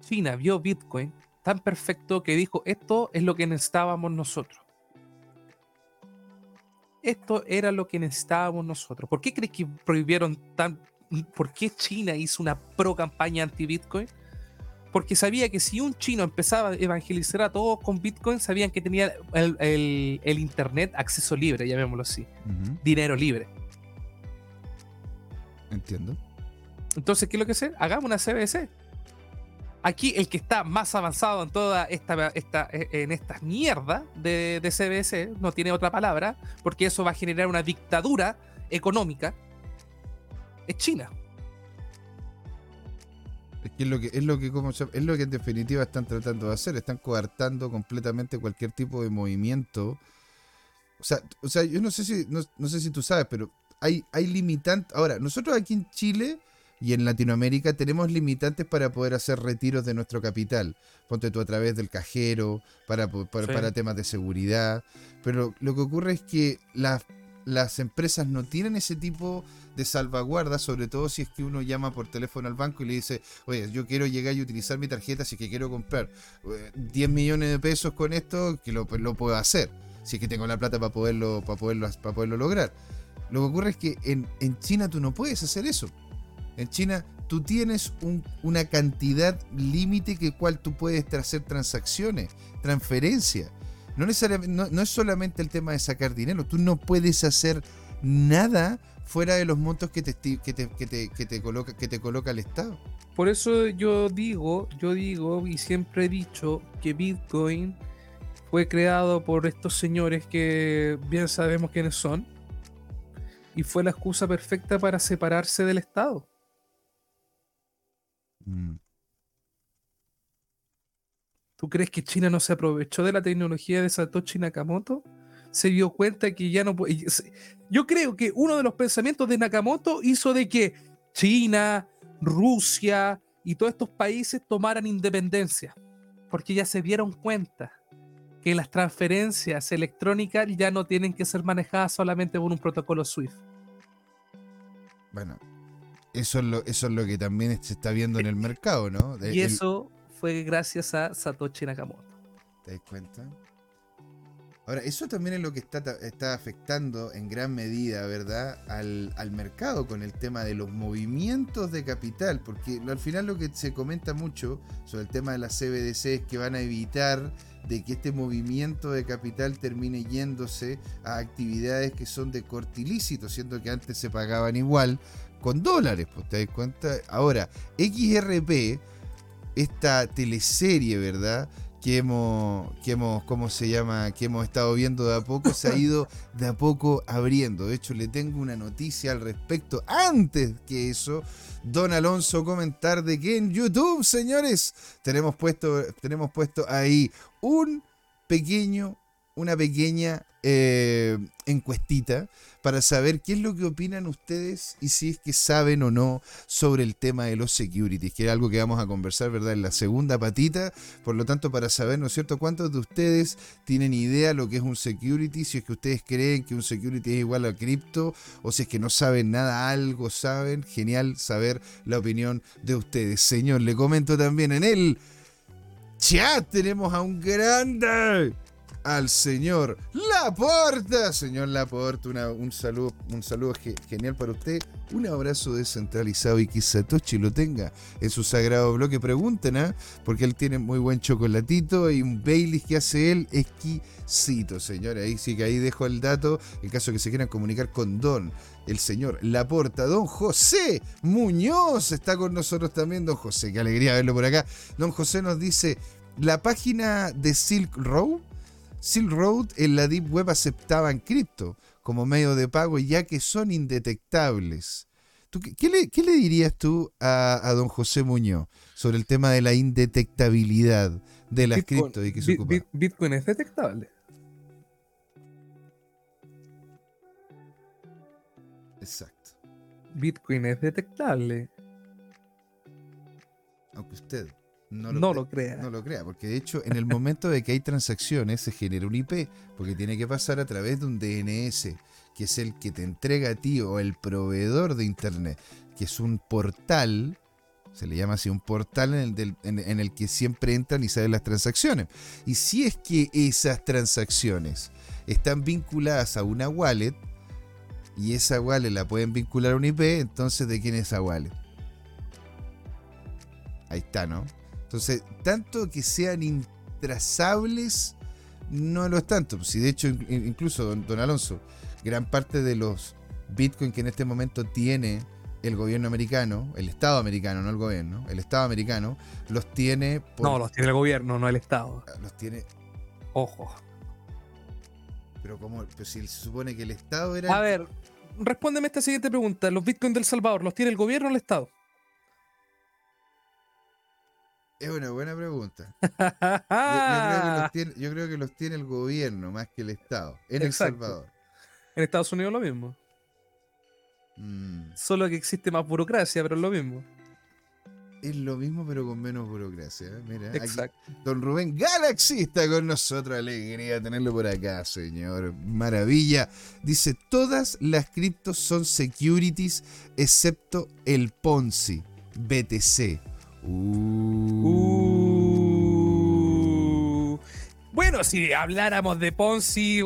China vio Bitcoin tan perfecto que dijo, esto es lo que necesitábamos nosotros. Esto era lo que necesitábamos nosotros. ¿Por qué crees que prohibieron tan... ¿Por qué China hizo una pro campaña anti-Bitcoin? Porque sabía que si un chino empezaba a evangelizar a todos con Bitcoin, sabían que tenía el, Internet acceso libre, llamémoslo así, dinero libre. Entiendo. Entonces, ¿qué es lo que hacer? Hagamos una CBC. Aquí el que está más avanzado en toda esta, esta en estas mierdas de, de CBC, no tiene otra palabra, porque eso va a generar una dictadura económica, es China. Es lo que es lo que como es lo que en definitiva están tratando de hacer, están coartando completamente cualquier tipo de movimiento. O sea, o sea, yo no sé si no, sé si tú sabes, pero hay hay limitantes. Ahora, nosotros aquí en Chile y en Latinoamérica tenemos limitantes para poder hacer retiros de nuestro capital. Ponte tú a través del cajero, para, para, para temas de seguridad. Pero lo que ocurre es que las las empresas no tienen ese tipo de salvaguarda, sobre todo si es que uno llama por teléfono al banco y le dice, oye, yo quiero llegar y utilizar mi tarjeta, si es que quiero comprar 10 eh, millones de pesos con esto, que lo, puedo hacer, si es que tengo la plata para poderlo, para poderlo, para poderlo lograr. Lo que ocurre es que en, China tú no puedes hacer eso. En China tú tienes una cantidad límite que cual tú puedes hacer transacciones, transferencias. No, es solamente el tema de sacar dinero, tú no puedes hacer nada fuera de los montos que te, que te, que te, coloca, que te coloca el Estado. Por eso yo digo, yo digo y siempre he dicho que Bitcoin fue creado por estos señores que bien sabemos quiénes son y fue la excusa perfecta para separarse del Estado. Mm. ¿Tú crees que China no se aprovechó de la tecnología de Satoshi Nakamoto? Se dio cuenta que ya no puede. Yo creo que uno de los pensamientos de Nakamoto hizo de que China, Rusia y todos estos países tomaran independencia. Porque ya se dieron cuenta que las transferencias electrónicas ya no tienen que ser manejadas solamente por un protocolo SWIFT. Bueno, eso es lo, eso es lo que también se está viendo en el mercado, ¿no? y eso fue gracias a Satoshi Nakamoto. ¿Te das cuenta? Ahora, eso también es lo que está, está afectando en gran medida, ¿verdad?, al, al, mercado con el tema de los movimientos de capital, porque al final lo que se comenta mucho sobre el tema de las CBDC es que van a evitar de que este movimiento de capital termine yéndose a actividades que son de corte ilícito, siendo que antes se pagaban igual con dólares, pues te das cuenta. Ahora, XRP esta teleserie, ¿verdad? Que hemos, que hemos, ¿cómo se llama? Que hemos estado viendo de a poco, se ha ido de a poco abriendo. De hecho, le tengo una noticia al respecto. Antes que eso, Don Alonso comentar de que en YouTube, señores, tenemos puesto, tenemos puesto ahí un pequeño, una pequeña eh, encuestita para saber qué es lo que opinan ustedes y si es que saben o no sobre el tema de los securities, que es algo que vamos a conversar, ¿verdad? En la segunda patita. Por lo tanto, para saber, ¿no es cierto?, cuántos de ustedes tienen idea lo que es un security, si es que ustedes creen que un security es igual a cripto, o si es que no saben nada, algo saben. Genial saber la opinión de ustedes. Señor, le comento también en el chat tenemos a un grande al señor Laporta. Señor Laporta, un saludo, un saludo genial para usted. Un abrazo descentralizado y que Satoshi lo tenga en su sagrado bloque. Pregunten, ¿ah? Porque él tiene muy buen chocolatito y un Baileys que hace él exquisito, señor. Ahí sí que ahí dejo el dato en caso que se quieran comunicar con Don, el señor Laporta. Don José Muñoz está con nosotros también. Don José, qué alegría verlo por acá. Don José nos dice, la página de Silk Road Silk Road en la Deep Web aceptaban cripto como medio de pago ya que son indetectables. qué, le, dirías tú a, don José Muñoz sobre el tema de la indetectabilidad de las cripto y que se ocupa? Bitcoin es detectable. Exacto. Bitcoin es detectable. Aunque usted no lo, crea. No lo crea, porque de hecho en el momento de que hay transacciones se genera un IP, porque tiene que pasar a través de un DNS, que es el que te entrega a ti o el proveedor de Internet, que es un portal, se le llama así, un portal en el, en el que siempre entran y salen las transacciones. Y si es que esas transacciones están vinculadas a una wallet, y esa wallet la pueden vincular a un IP, entonces ¿de quién es esa wallet? Ahí está, ¿no? Entonces, tanto que sean intrazables, no lo es tanto. Si de hecho, incluso, don, Alonso, gran parte de los Bitcoin que en este momento tiene el gobierno americano, el Estado americano, no el gobierno, el Estado americano, los tiene... no, los tiene el gobierno, no el Estado. Ah, los tiene... Ojo. Pero como, pero si se supone que el Estado era... A ver, respóndeme esta siguiente pregunta. ¿Los Bitcoin del Salvador los tiene el gobierno o el Estado? Es una buena pregunta. Yo, creo que los tiene, el gobierno más que el Estado, en El Salvador. En Estados Unidos lo mismo. Mm. Solo que existe más burocracia, pero es lo mismo. Es lo mismo, pero con menos burocracia. ¿eh? Mira, don Rubén Galaxy está con nosotros. Alegría tenerlo por acá, señor. Maravilla. Dice: Todas las criptos son securities, excepto el Ponzi, BTC. Uh. Bueno, si habláramos de Ponzi,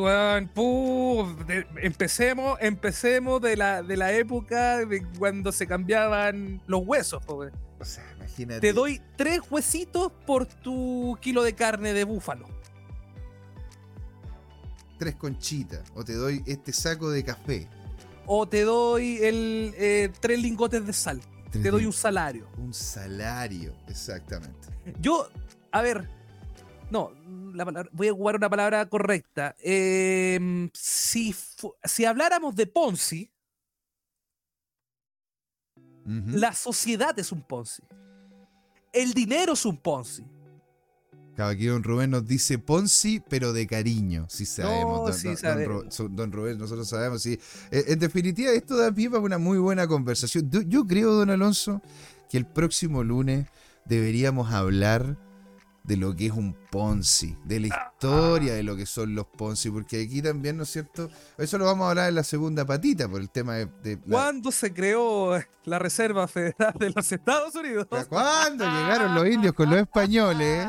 empecemos, empecemos de la, de la época de cuando se cambiaban los huesos. O sea, imagínate. Te doy tres huesitos por tu kilo de carne de búfalo. Tres conchitas. O te doy este saco de café. O te doy el, eh, tres lingotes de sal te doy un salario. Un salario, exactamente. Yo, a ver, no, voy a jugar una palabra correcta. Em, si, si habláramos de Ponzi, la sociedad es un Ponzi. El dinero es un Ponzi. Don Rubén nos dice Ponzi, pero de cariño, si sabemos. don, Rubén, nosotros sabemos, sí. Eh, en definitiva, esto da pie para una muy buena conversación. Yo, creo, don Alonso, que el próximo lunes deberíamos hablar de lo que es un Ponzi, de la historia de lo que son los Ponzi, porque aquí también, ¿no es cierto? Eso lo vamos a hablar en la segunda patita, por el tema de... ¿Cuándo se creó la Reserva Federal de los Estados Unidos? ¿Cuándo llegaron los indios con los españoles?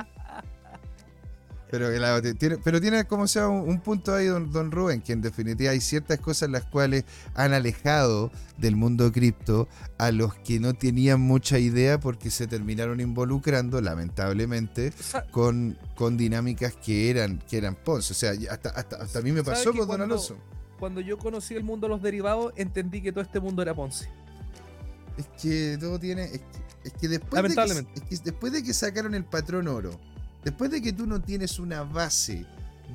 Pero, tiene, pero tiene como sea un, punto ahí, don, don, Rubén, que en definitiva hay ciertas cosas las cuales han alejado del mundo cripto a los que no tenían mucha idea porque se terminaron involucrando, lamentablemente, con, con dinámicas que eran, que eran Ponce. O sea, hasta, hasta, a mí me pasó con Don Alonso. Cuando yo conocí el mundo de los derivados, entendí que todo este mundo era Ponce. Es que todo tiene. Es que, después, de es que después de que sacaron el patrón oro Después de que tú no tienes una base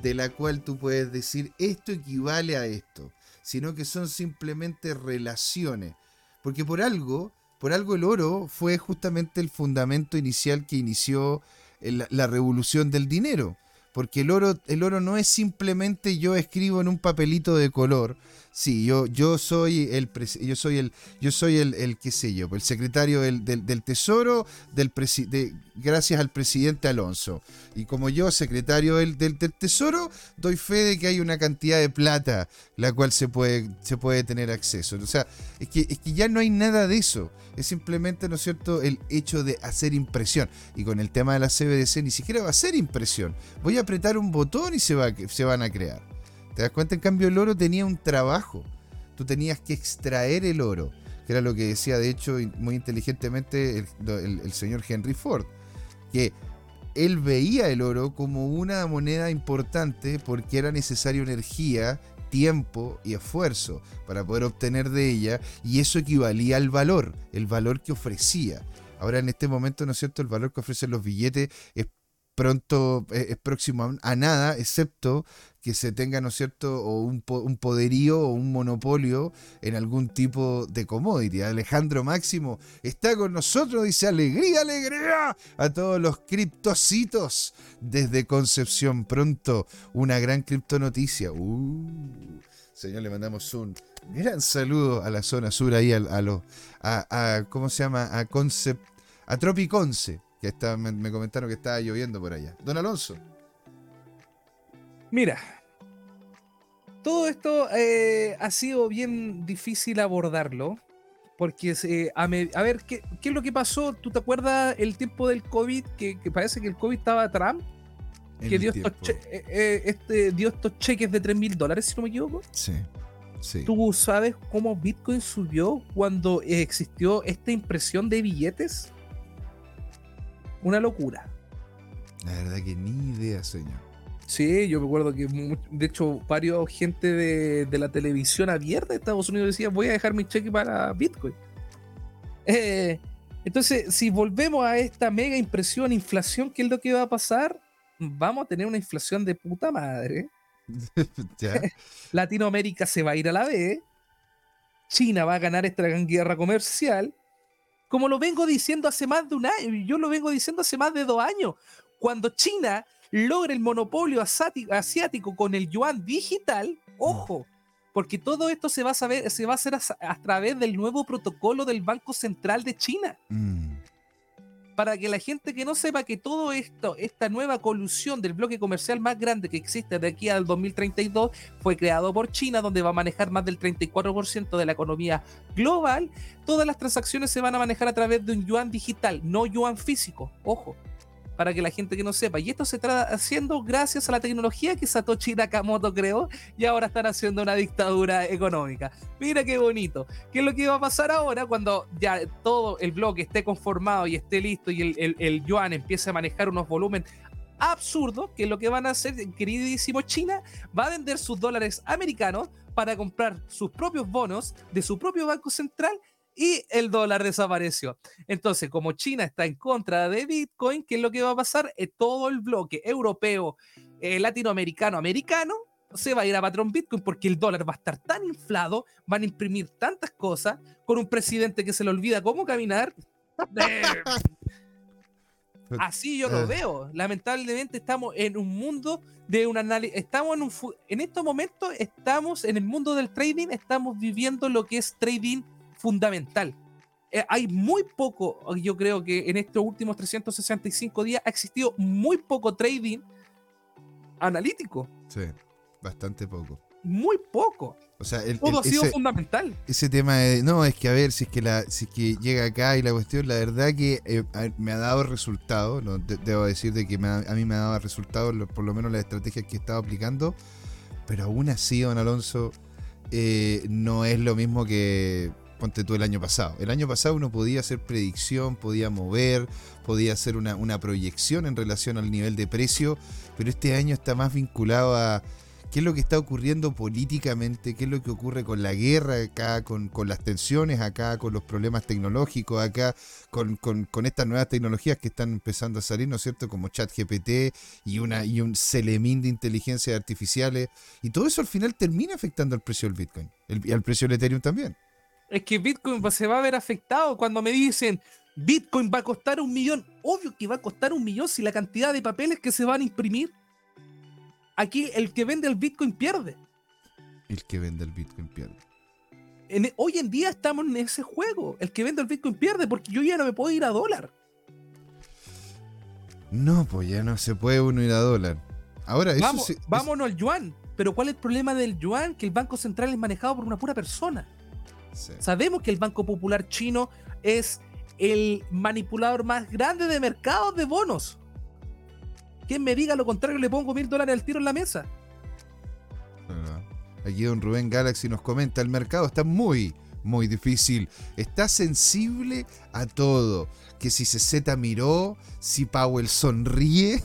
de la cual tú puedes decir esto equivale a esto, sino que son simplemente relaciones. Porque por algo, por algo el oro fue justamente el fundamento inicial que inició la revolución del dinero. Porque el oro, el oro no es simplemente yo escribo en un papelito de color, Sí, yo, yo soy el yo soy el yo soy el, el qué sé yo, el secretario del, del, Tesoro del de, gracias al presidente Alonso. Y como yo, secretario del, del, Tesoro, doy fe de que hay una cantidad de plata la cual se puede, se puede tener acceso. O sea, es que, es que ya no hay nada de eso. Es simplemente, ¿no es cierto?, el hecho de hacer impresión. Y con el tema de la CBDC ni siquiera va a ser impresión. Voy a apretar un botón y se, va, se van a crear. ¿Te das cuenta? En cambio, el oro tenía un trabajo. Tú tenías que extraer el oro, que era lo que decía, de hecho, muy inteligentemente el, señor Henry Ford, que él veía el oro como una moneda importante porque era necesaria energía, tiempo y esfuerzo para poder obtener de ella y eso equivalía al valor, el valor que ofrecía. Ahora en este momento, ¿no es cierto? El valor que ofrecen los billetes es pronto es, próximo a, nada, excepto que se tenga, ¿no es cierto?, o un, un, poderío o un monopolio en algún tipo de commodity. Alejandro Máximo está con nosotros, dice alegría, alegría a todos los criptocitos desde Concepción. Pronto, una gran criptonoticia. Uh, señor, le mandamos un gran saludo a la zona sur, ahí a, a los, a, ¿cómo se llama? A Concept, a Tropiconce, que está, me comentaron que estaba lloviendo por allá. Don Alonso. Mira, todo esto eh, ha sido bien difícil abordarlo. Porque, eh, a, ver, ¿qué, es lo que pasó? ¿Tú te acuerdas el tiempo del COVID? Que, parece que el COVID estaba Trump. Que dio estos, eh, este, dio estos, cheques de 3 mil dólares, si no me equivoco. Sí, sí. ¿Tú sabes cómo Bitcoin subió cuando existió esta impresión de billetes? Una locura. La verdad que ni idea, señor. Sí, yo me acuerdo que de hecho varios gente de, la televisión abierta de Estados Unidos decían voy a dejar mi cheque para Bitcoin. Eh, entonces, si volvemos a esta mega impresión, inflación, ¿qué es lo que va a pasar? Vamos a tener una inflación de puta madre. Latinoamérica se va a ir a la B. China va a ganar esta gran guerra comercial. Como lo vengo diciendo hace más de un año, yo lo vengo diciendo hace más de dos años. Cuando China logra el monopolio asiático con el yuan digital, ojo, porque todo esto se va a saber, se va a hacer a, través del nuevo protocolo del Banco Central de China. Mm. Para que la gente que no sepa que todo esto, esta nueva colusión del bloque comercial más grande que existe de aquí al 2032, fue creado por China, donde va a manejar más del 34% de la economía global, todas las transacciones se van a manejar a través de un yuan digital, no yuan físico. Ojo para que la gente que no sepa. Y esto se está haciendo gracias a la tecnología que Satoshi Nakamoto creó y ahora están haciendo una dictadura económica. Mira qué bonito. ¿Qué es lo que va a pasar ahora cuando ya todo el bloque esté conformado y esté listo y el, yuan empiece a manejar unos volúmenes absurdos? Que lo que van a hacer, queridísimo China, va a vender sus dólares americanos para comprar sus propios bonos de su propio banco central y el dólar desapareció. Entonces, como China está en contra de Bitcoin, ¿qué es lo que va a pasar? Eh, todo el bloque europeo, eh, latinoamericano, americano, se va a ir a patrón Bitcoin porque el dólar va a estar tan inflado, van a imprimir tantas cosas, con un presidente que se le olvida cómo caminar. Así yo lo eh. veo. Lamentablemente estamos en un mundo de un análisis. Estamos en un. En estos momentos estamos en el mundo del trading, estamos viviendo lo que es trading fundamental. Eh, hay muy poco, yo creo que en estos últimos 365 días ha existido muy poco trading analítico. Sí, bastante poco. Muy poco. O sea, el, todo ha sido fundamental. Ese tema de, no, es que a ver, si es que la, si es que llega acá y la cuestión, la verdad que eh, me ha dado resultado, no, debo decir de que a mí me ha dado resultado, por lo menos las estrategias que he estado aplicando, pero aún así, don Alonso, eh, no es lo mismo que ponte tú el año pasado. El año pasado uno podía hacer predicción, podía mover, podía hacer una, una, proyección en relación al nivel de precio, pero este año está más vinculado a qué es lo que está ocurriendo políticamente, qué es lo que ocurre con la guerra acá, con, con las tensiones acá, con los problemas tecnológicos acá, con, con, estas nuevas tecnologías que están empezando a salir, ¿no es cierto? Como ChatGPT y, una, y un celemín de inteligencias artificiales. Y todo eso al final termina afectando al precio del Bitcoin y al precio del Ethereum también es que Bitcoin se va a ver afectado cuando me dicen Bitcoin va a costar un millón. Obvio que va a costar un millón si la cantidad de papeles que se van a imprimir. Aquí el que vende el Bitcoin pierde. El que vende el Bitcoin pierde. E, hoy en día estamos en ese juego. El que vende el Bitcoin pierde porque yo ya no me puedo ir a dólar. No, pues ya no se puede uno ir a dólar. Ahora, eso vámonos al yuan. Pero ¿cuál es el problema del yuan? Que el Banco Central es manejado por una pura persona. Sabemos que el Banco Popular chino es el manipulador más grande de mercados de bonos. Quien me diga lo contrario le pongo mil dólares al tiro en la mesa. Aquí don Rubén Galaxy nos comenta, el mercado está muy, muy difícil. Está sensible a todo. Que si CZ miró, si Powell sonríe.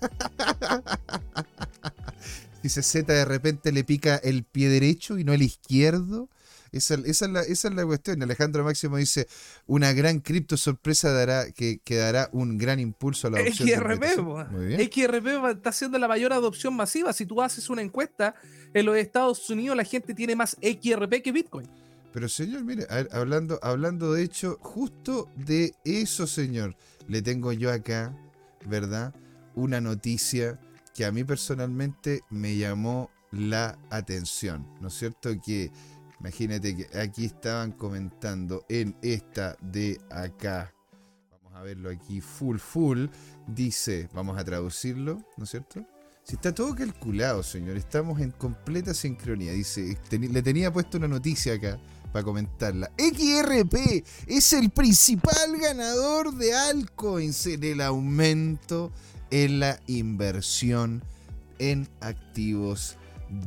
si CZ de repente le pica el pie derecho y no el izquierdo. Esa, esa, es la, esa, es la, cuestión. Alejandro Máximo dice, una gran cripto sorpresa dará, que, que dará un gran impulso a la adopción. XRP, XRP está haciendo la mayor adopción masiva. Si tú haces una encuesta en los Estados Unidos, la gente tiene más XRP que Bitcoin. Pero señor, mire, hablando, hablando de hecho, justo de eso, señor, le tengo yo acá, ¿verdad? Una noticia que a mí personalmente me llamó la atención, ¿no es cierto? Que imagínate que aquí estaban comentando en esta de acá, vamos a verlo aquí full full, dice, vamos a traducirlo, ¿no es cierto? Si está todo calculado, señor, estamos en completa sincronía. Dice, le tenía puesto una noticia acá para comentarla. XRP es el principal ganador de altcoins en el aumento en la inversión en activos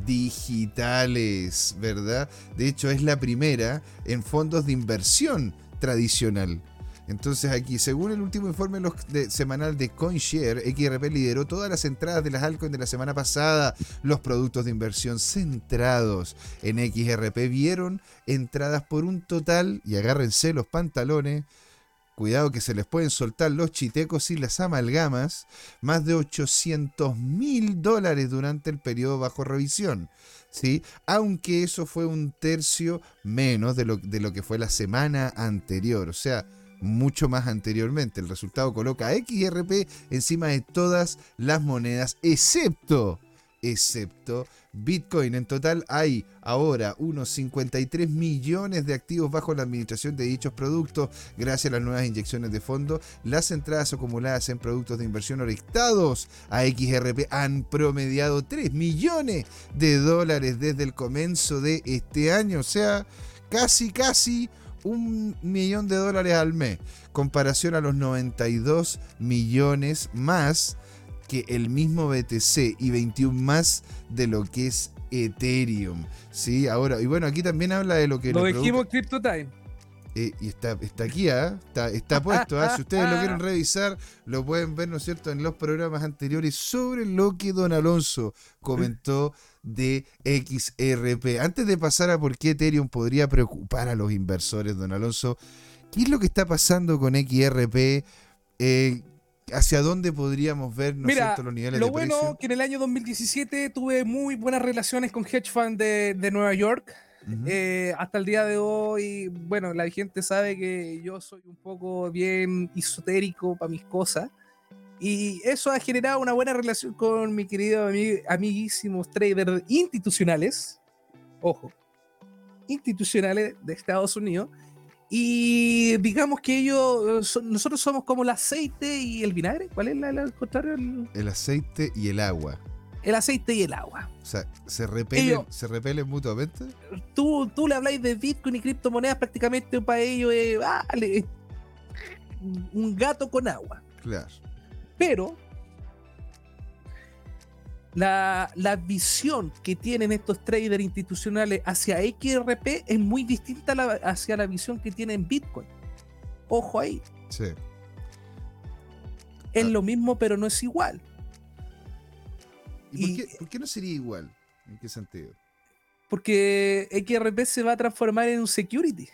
digitales, ¿verdad? De hecho, es la primera en fondos de inversión tradicional. Entonces aquí, según el último informe semanal de CoinShare, XRP lideró todas las entradas de las altcoins de la semana pasada. Los productos de inversión centrados en XRP vieron entradas por un total, y agárrense los pantalones, cuidado que se les pueden soltar los chitecos y las amalgamas, más de 800 mil dólares durante el periodo bajo revisión. ¿sí? Aunque eso fue un tercio menos de lo, de lo que fue la semana anterior. O sea, mucho más anteriormente. El resultado coloca a XRP encima de todas las monedas, excepto, excepto Bitcoin. En total hay ahora unos 53 millones de activos bajo la administración de dichos productos gracias a las nuevas inyecciones de fondos. Las entradas acumuladas en productos de inversión orientados a XRP han promediado 3 millones de dólares desde el comienzo de este año. O sea, casi, casi un millón de dólares al mes, comparación a los 92 millones más que el mismo BTC y 21 más de lo que es Ethereum. ¿sí? Ahora, y bueno, aquí también habla de lo que... Lo dijimos CryptoTime. Eh, y está, está aquí, ¿ah? está, está, puesto. ¿ah? Si ustedes lo quieren revisar, lo pueden ver, ¿no es cierto?, en los programas anteriores sobre lo que don Alonso comentó de XRP. Antes de pasar a por qué Ethereum podría preocupar a los inversores, don Alonso, ¿qué es lo que está pasando con XRP? ¿Hacia dónde podríamos ver ¿no Mira, los niveles lo bueno que en el año 2017 tuve muy buenas relaciones con hedge fund de, de Nueva York. Eh, hasta el día de hoy, bueno, la gente sabe que yo soy un poco bien esotérico para mis cosas. Y eso ha generado una buena relación con mi querido amiguísimos traders institucionales. Ojo, institucionales de Estados Unidos. Y digamos que ellos, nosotros somos como el aceite y el vinagre. ¿Cuál es el contrario? El aceite y el agua el aceite y el agua. O sea, ¿se repelen, ¿se repelen mutuamente? Tú, tú le habláis de Bitcoin y criptomonedas, prácticamente para ellos es vale, un gato con agua. Claro. Pero la, la, visión que tienen estos traders institucionales hacia XRP es muy distinta a la, hacia la visión que tienen Bitcoin. Ojo ahí. Sí. Es ah. lo mismo, pero no es igual. ¿Y, por, qué, no sería igual? ¿En qué sentido? Porque XRP se va a transformar en un security.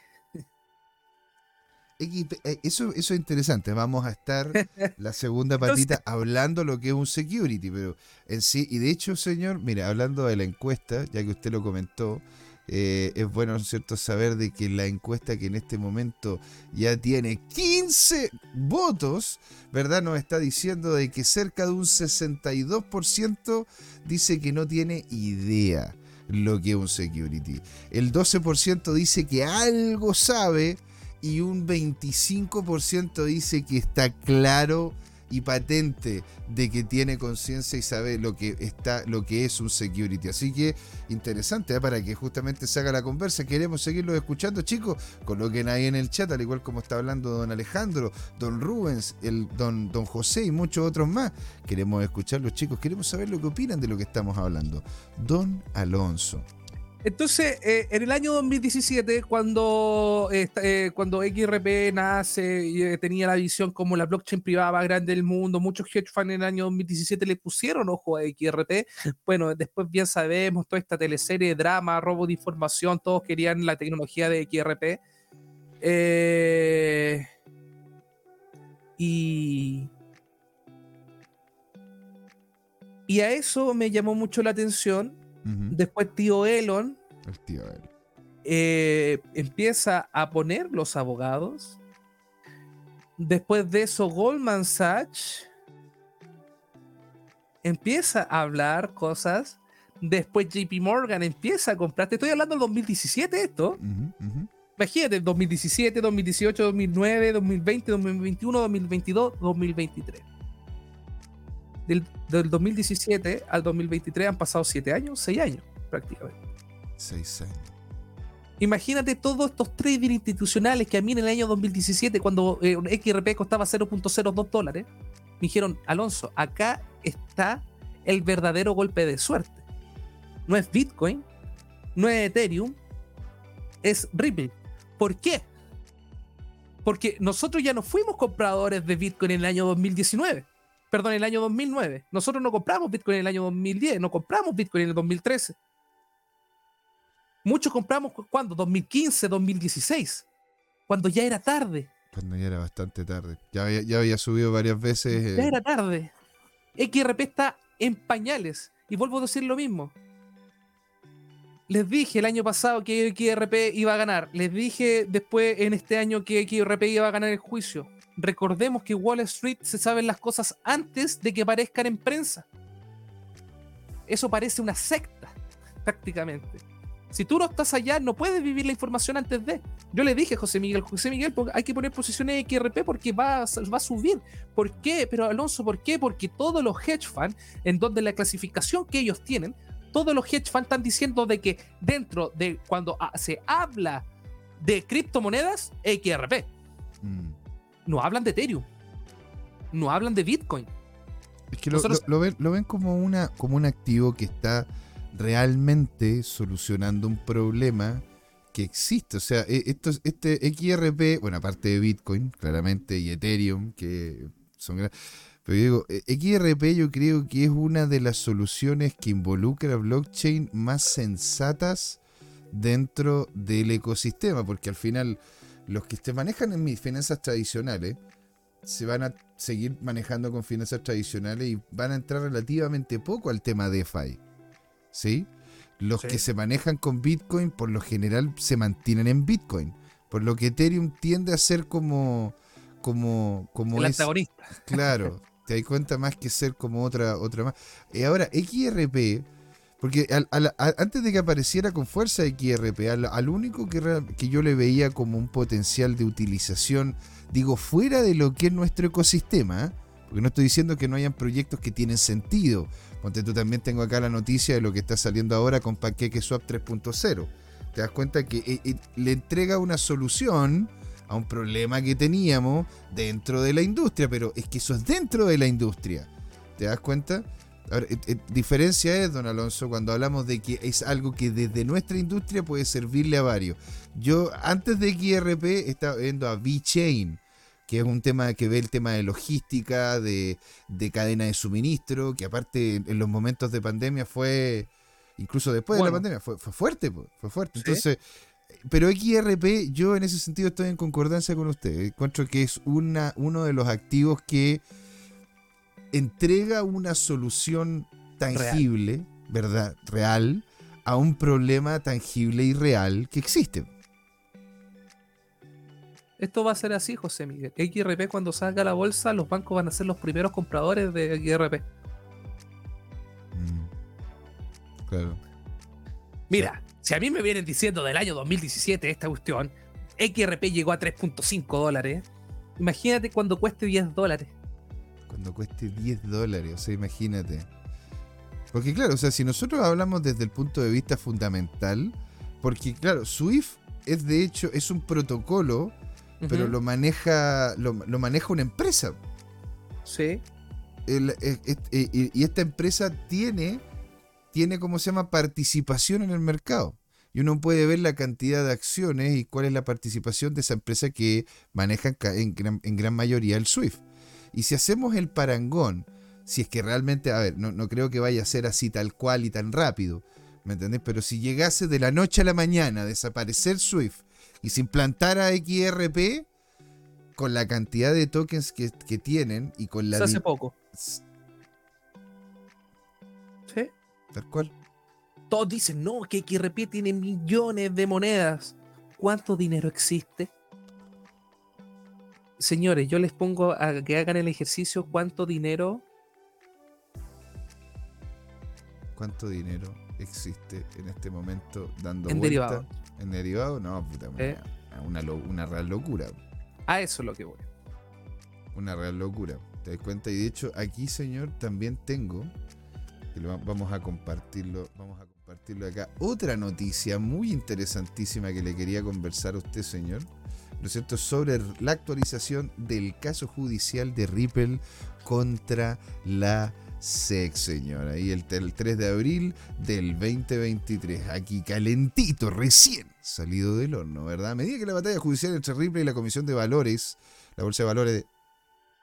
Eh, eso, eso es interesante. Vamos a estar la segunda patita hablando lo que es un security, pero en sí, y de hecho, señor, mire, hablando de la encuesta, ya que usted lo comentó, eh, es bueno, cierto?, saber de que la encuesta que en este momento ya tiene 15 votos, ¿verdad? Nos está diciendo de que cerca de un 62% dice que no tiene idea lo que es un security. El 12% dice que algo sabe y un 25% dice que está claro y patente de que tiene conciencia y sabe lo que está, lo que es un security. Así que interesante ¿eh? para que justamente se haga la conversa. Queremos seguirlo escuchando, chicos. Coloquen ahí en el chat, al igual como está hablando don Alejandro, don Rubens, el don, don José y muchos otros más. Queremos escucharlos, chicos. Queremos saber lo que opinan de lo que estamos hablando. Don Alonso. Entonces, eh, en el año 2017, cuando, eh, cuando XRP nace y eh, tenía la visión como la blockchain privada más grande del mundo, muchos hedge funds en el año 2017 le pusieron ojo a XRP. Bueno, después bien sabemos toda esta teleserie, drama, robo de información, todos querían la tecnología de XRP. y, y a eso me llamó mucho la atención Después tío Elon, eh, empieza a poner los abogados. Después de eso, Goldman Sachs empieza a hablar cosas. Después JP Morgan empieza a comprar. Te estoy hablando del 2017 esto. Imagínate, 2017, 2018, 2009, 2020, 2021, 2022, 2023 del, 2017 al 2023 han pasado 7 años, 6 años prácticamente. 6 años. Imagínate todos estos trading institucionales que a mí en el año 2017, cuando eh, XRP costaba 0.02 dólares, me dijeron, Alonso, acá está el verdadero golpe de suerte. No es Bitcoin, no es Ethereum, es Ripple. ¿Por qué? Porque nosotros ya no fuimos compradores de Bitcoin en el año 2019 perdón, en el año 2009. Nosotros no compramos Bitcoin en el año 2010, no compramos Bitcoin en el 2013. Muchos compramos cuando, 2015, 2016, cuando ya era tarde. Cuando ya era bastante tarde. Ya había, ya había subido varias veces. Ya eh. era tarde. XRP está en pañales. Y vuelvo a decir lo mismo. Les dije el año pasado que XRP iba a ganar. Les dije después en este año que XRP iba a ganar el juicio. Recordemos que Wall Street se saben las cosas antes de que aparezcan en prensa. Eso parece una secta, prácticamente. Si tú no estás allá, no puedes vivir la información antes de. Yo le dije a José Miguel, José Miguel, hay que poner posiciones XRP porque va va a subir. ¿Por qué? Pero Alonso, ¿por qué? Porque todos los hedge funds, en donde la clasificación que ellos tienen, todos los hedge funds están diciendo de que dentro de cuando se habla de criptomonedas, XRP. Mm no hablan de Ethereum, no hablan de Bitcoin. Es que lo, ven, como, una, como un activo que está realmente solucionando un problema que existe. O sea, e, esto, este XRP, bueno, aparte de Bitcoin, claramente, y Ethereum, que son grandes. Pero yo digo, e, XRP yo creo que es una de las soluciones que involucra blockchain más sensatas dentro del ecosistema, porque al final los que se manejan en mis finanzas tradicionales se van a seguir manejando con finanzas tradicionales y van a entrar relativamente poco al tema DeFi. ¿Sí? Los que se manejan con Bitcoin por lo general se mantienen en Bitcoin. Por lo que Ethereum tiende a ser como. como. como El antagonista. Claro. te das cuenta más que ser como otra, otra más. Y ahora, XRP porque antes de que apareciera con fuerza XRP, al, único que, yo le veía como un potencial de utilización, digo, fuera de lo que es nuestro ecosistema, ¿eh? porque no estoy diciendo que no hayan proyectos que tienen sentido. Ponte tú también tengo acá la noticia de lo que está saliendo ahora con Swap 3.0. Te das cuenta que eh, eh, le entrega una solución a un problema que teníamos dentro de la industria, pero es que eso es dentro de la industria. ¿Te das cuenta? Eh, eh, diferencia es, don Alonso, cuando hablamos de que es algo que desde nuestra industria puede servirle a varios. Yo, antes de XRP, estaba viendo a VeChain, que es un tema que ve el tema de logística, de, cadena de suministro, que aparte en los momentos de pandemia fue, incluso después de la pandemia, fue, fuerte, fue fuerte. Entonces, pero XRP, yo en ese sentido estoy en concordancia con usted. Encuentro que es una, uno de los activos que entrega una solución tangible, ¿verdad? Real, a un problema tangible y real que existe. Esto va a ser así, José Miguel. XRP cuando salga a la bolsa, los bancos van a ser los primeros compradores de XRP. Mm. Claro. Mira, si a mí me vienen diciendo del año 2017 esta cuestión, XRP llegó a 3.5 dólares. Imagínate cuando cueste 10 dólares cuando cueste 10 dólares, o sea, imagínate. Porque claro, o sea, si nosotros hablamos desde el punto de vista fundamental, porque claro, Swift es de hecho, es un protocolo, pero lo maneja, lo, maneja una empresa. Sí. y esta empresa tiene, tiene, como se llama?, participación en el mercado. y uno puede ver la cantidad de acciones y cuál es la participación de esa empresa que maneja en gran, mayoría el SWIFT. Y si hacemos el parangón, si es que realmente, a ver, no, no, creo que vaya a ser así tal cual y tan rápido, ¿me entendés? Pero si llegase de la noche a la mañana a desaparecer SWIFT y se implantara XRP, con la cantidad de tokens que, tienen y con la... hace poco. ¿Sí? Tal cual todos dicen, no, que XRP tiene millones de monedas. ¿Cuánto dinero existe? Señores, yo les pongo a que hagan el ejercicio cuánto dinero. ¿Cuánto dinero existe en este momento dando en derivado? ¿En derivado? No, puta, eh. una, una, real locura. A eso es lo que voy. Una real locura. ¿Te das cuenta? Y de hecho, aquí, señor, también tengo. Que vamos a compartirlo. Vamos a compartirlo acá. Otra noticia muy interesantísima que le quería conversar a usted, señor. ¿No cierto? Sobre la actualización del caso judicial de Ripple contra la SEC, señor. Ahí el, 3 de abril del 2023. Aquí calentito, recién salido del horno, ¿verdad? A medida que la batalla judicial entre Ripple y la Comisión de Valores, la Bolsa de Valores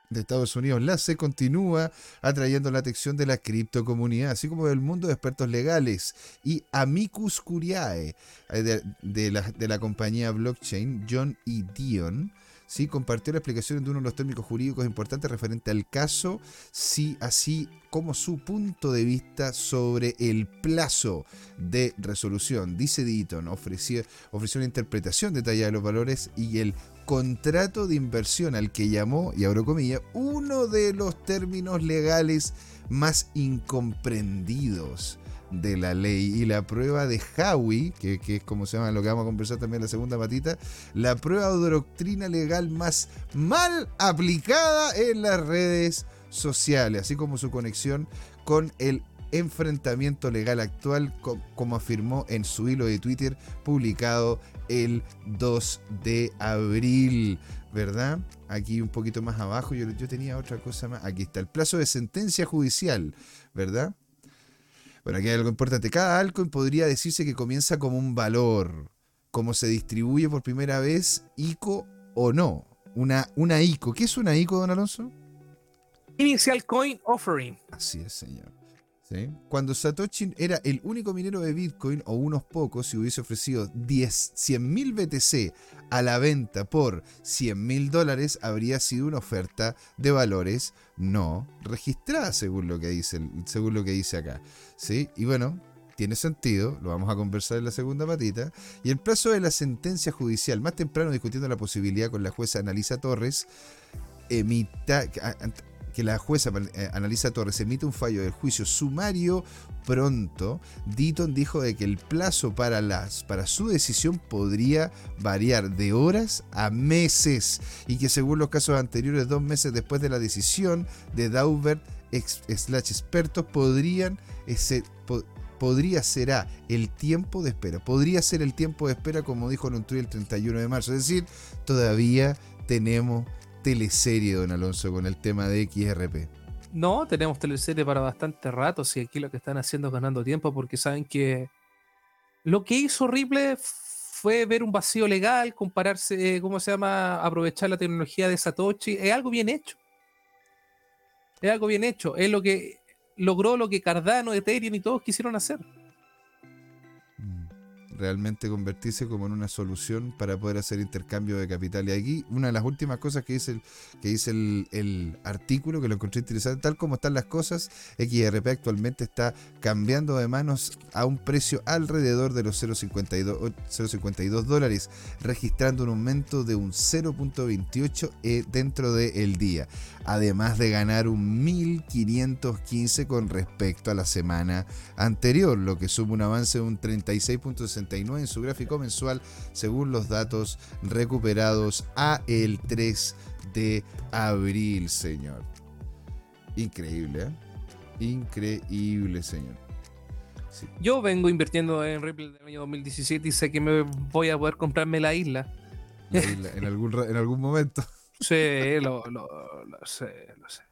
de Estados Unidos, la se continúa atrayendo la atención de la criptocomunidad, así como del mundo de expertos legales. Y Amicus Curiae, eh, de, la, de la, compañía blockchain, John E. Dion, ¿sí? compartió la explicación de uno de los técnicos jurídicos importantes referente al caso, sí, así como su punto de vista sobre el plazo de resolución. Dice Deaton, ofreció, ofreció una interpretación detallada de los valores y el contrato de inversión al que llamó, y abro comillas, uno de los términos legales más incomprendidos de la ley y la prueba de Howie, que, es como se llama lo que vamos a conversar también en la segunda patita, la prueba de doctrina legal más mal aplicada en las redes sociales, así como su conexión con el enfrentamiento legal actual, como afirmó en su hilo de Twitter publicado el 2 de abril, ¿verdad? Aquí un poquito más abajo, yo, yo tenía otra cosa más. Aquí está el plazo de sentencia judicial, ¿verdad? Bueno, aquí hay algo importante. Cada altcoin podría decirse que comienza como un valor, como se distribuye por primera vez, ICO o no. Una, una ICO. ¿Qué es una ICO, don Alonso? Initial Coin Offering. Así es, señor. Cuando Satoshi era el único minero de Bitcoin, o unos pocos, si hubiese ofrecido 10, 100.000 BTC a la venta por 100.000 dólares, habría sido una oferta de valores no registrada, según lo que dice, según lo que dice acá. ¿sí? Y bueno, tiene sentido, lo vamos a conversar en la segunda patita. Y el plazo de la sentencia judicial, más temprano discutiendo la posibilidad con la jueza Analisa Torres, emita, que la jueza eh, Analisa Torres emite un fallo del juicio sumario pronto, Deaton dijo de que el plazo para, las, para su decisión podría variar de horas a meses y que según los casos anteriores, dos meses después de la decisión de Daubert slash expertos podrían ese, podría será el tiempo de espera. Podría ser el tiempo de espera, como dijo Nontruy el 31 de marzo. Es decir, todavía tenemos teleserie, don Alonso, con el tema de XRP. No, tenemos teleserie para bastante rato. Si aquí lo que están haciendo es ganando tiempo, porque saben que lo que hizo horrible fue ver un vacío legal, compararse, ¿cómo se llama? Aprovechar la tecnología de Satoshi. Es algo bien hecho. Es algo bien hecho. Es lo que logró lo que Cardano, Ethereum y todos quisieron hacer realmente convertirse como en una solución para poder hacer intercambio de capital. Y aquí una de las últimas cosas que dice el, que dice el, artículo, que lo encontré interesante, tal como están las cosas, XRP actualmente está cambiando de manos a un precio alrededor de los 0,52 dólares, registrando un aumento de un 0.28 eh, dentro del día, además de ganar un 1.515 con respecto a la semana anterior, lo que suma un avance de un 36.60 en su gráfico mensual según los datos recuperados a el 3 de abril, señor. Increíble, ¿eh? Increíble, señor. Yo vengo invirtiendo en Ripple del año 2017 y sé que me voy a poder comprarme la isla. en, algún, en algún momento. Sí, lo, sé, lo sé.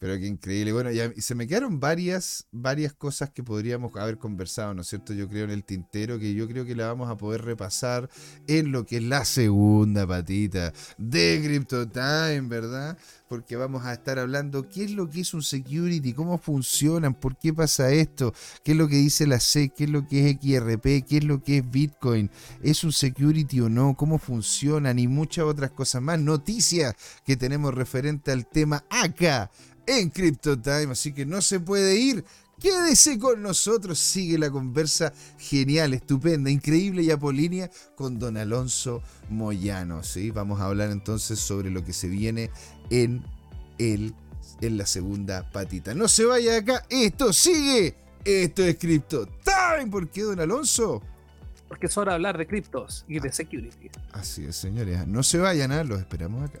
Pero qué increíble. Bueno, ya, y se me quedaron varias, varias cosas que podríamos haber conversado, ¿no es cierto? Yo creo en el tintero, que yo creo que la vamos a poder repasar en lo que es la segunda patita de Crypto Time, ¿verdad? Porque vamos a estar hablando qué es lo que es un security, cómo funcionan, por qué pasa esto, qué es lo que dice la SEC, qué es lo que es XRP, qué es lo que es Bitcoin, es un security o no, cómo funcionan y muchas otras cosas más. Noticias que tenemos referente al tema acá en Crypto Time, así que no se puede ir. Quédese con nosotros, sigue la conversa genial, estupenda, increíble y apolínea con don Alonso Moyano. ¿sí? Vamos a hablar entonces sobre lo que se viene en, el, en la segunda patita. No se vaya acá, esto sigue, esto es Crypto Time. ¿Por qué, don Alonso? Porque es hora de hablar de criptos y de security. Así es, señores. No se vayan, ¿ah? los esperamos acá.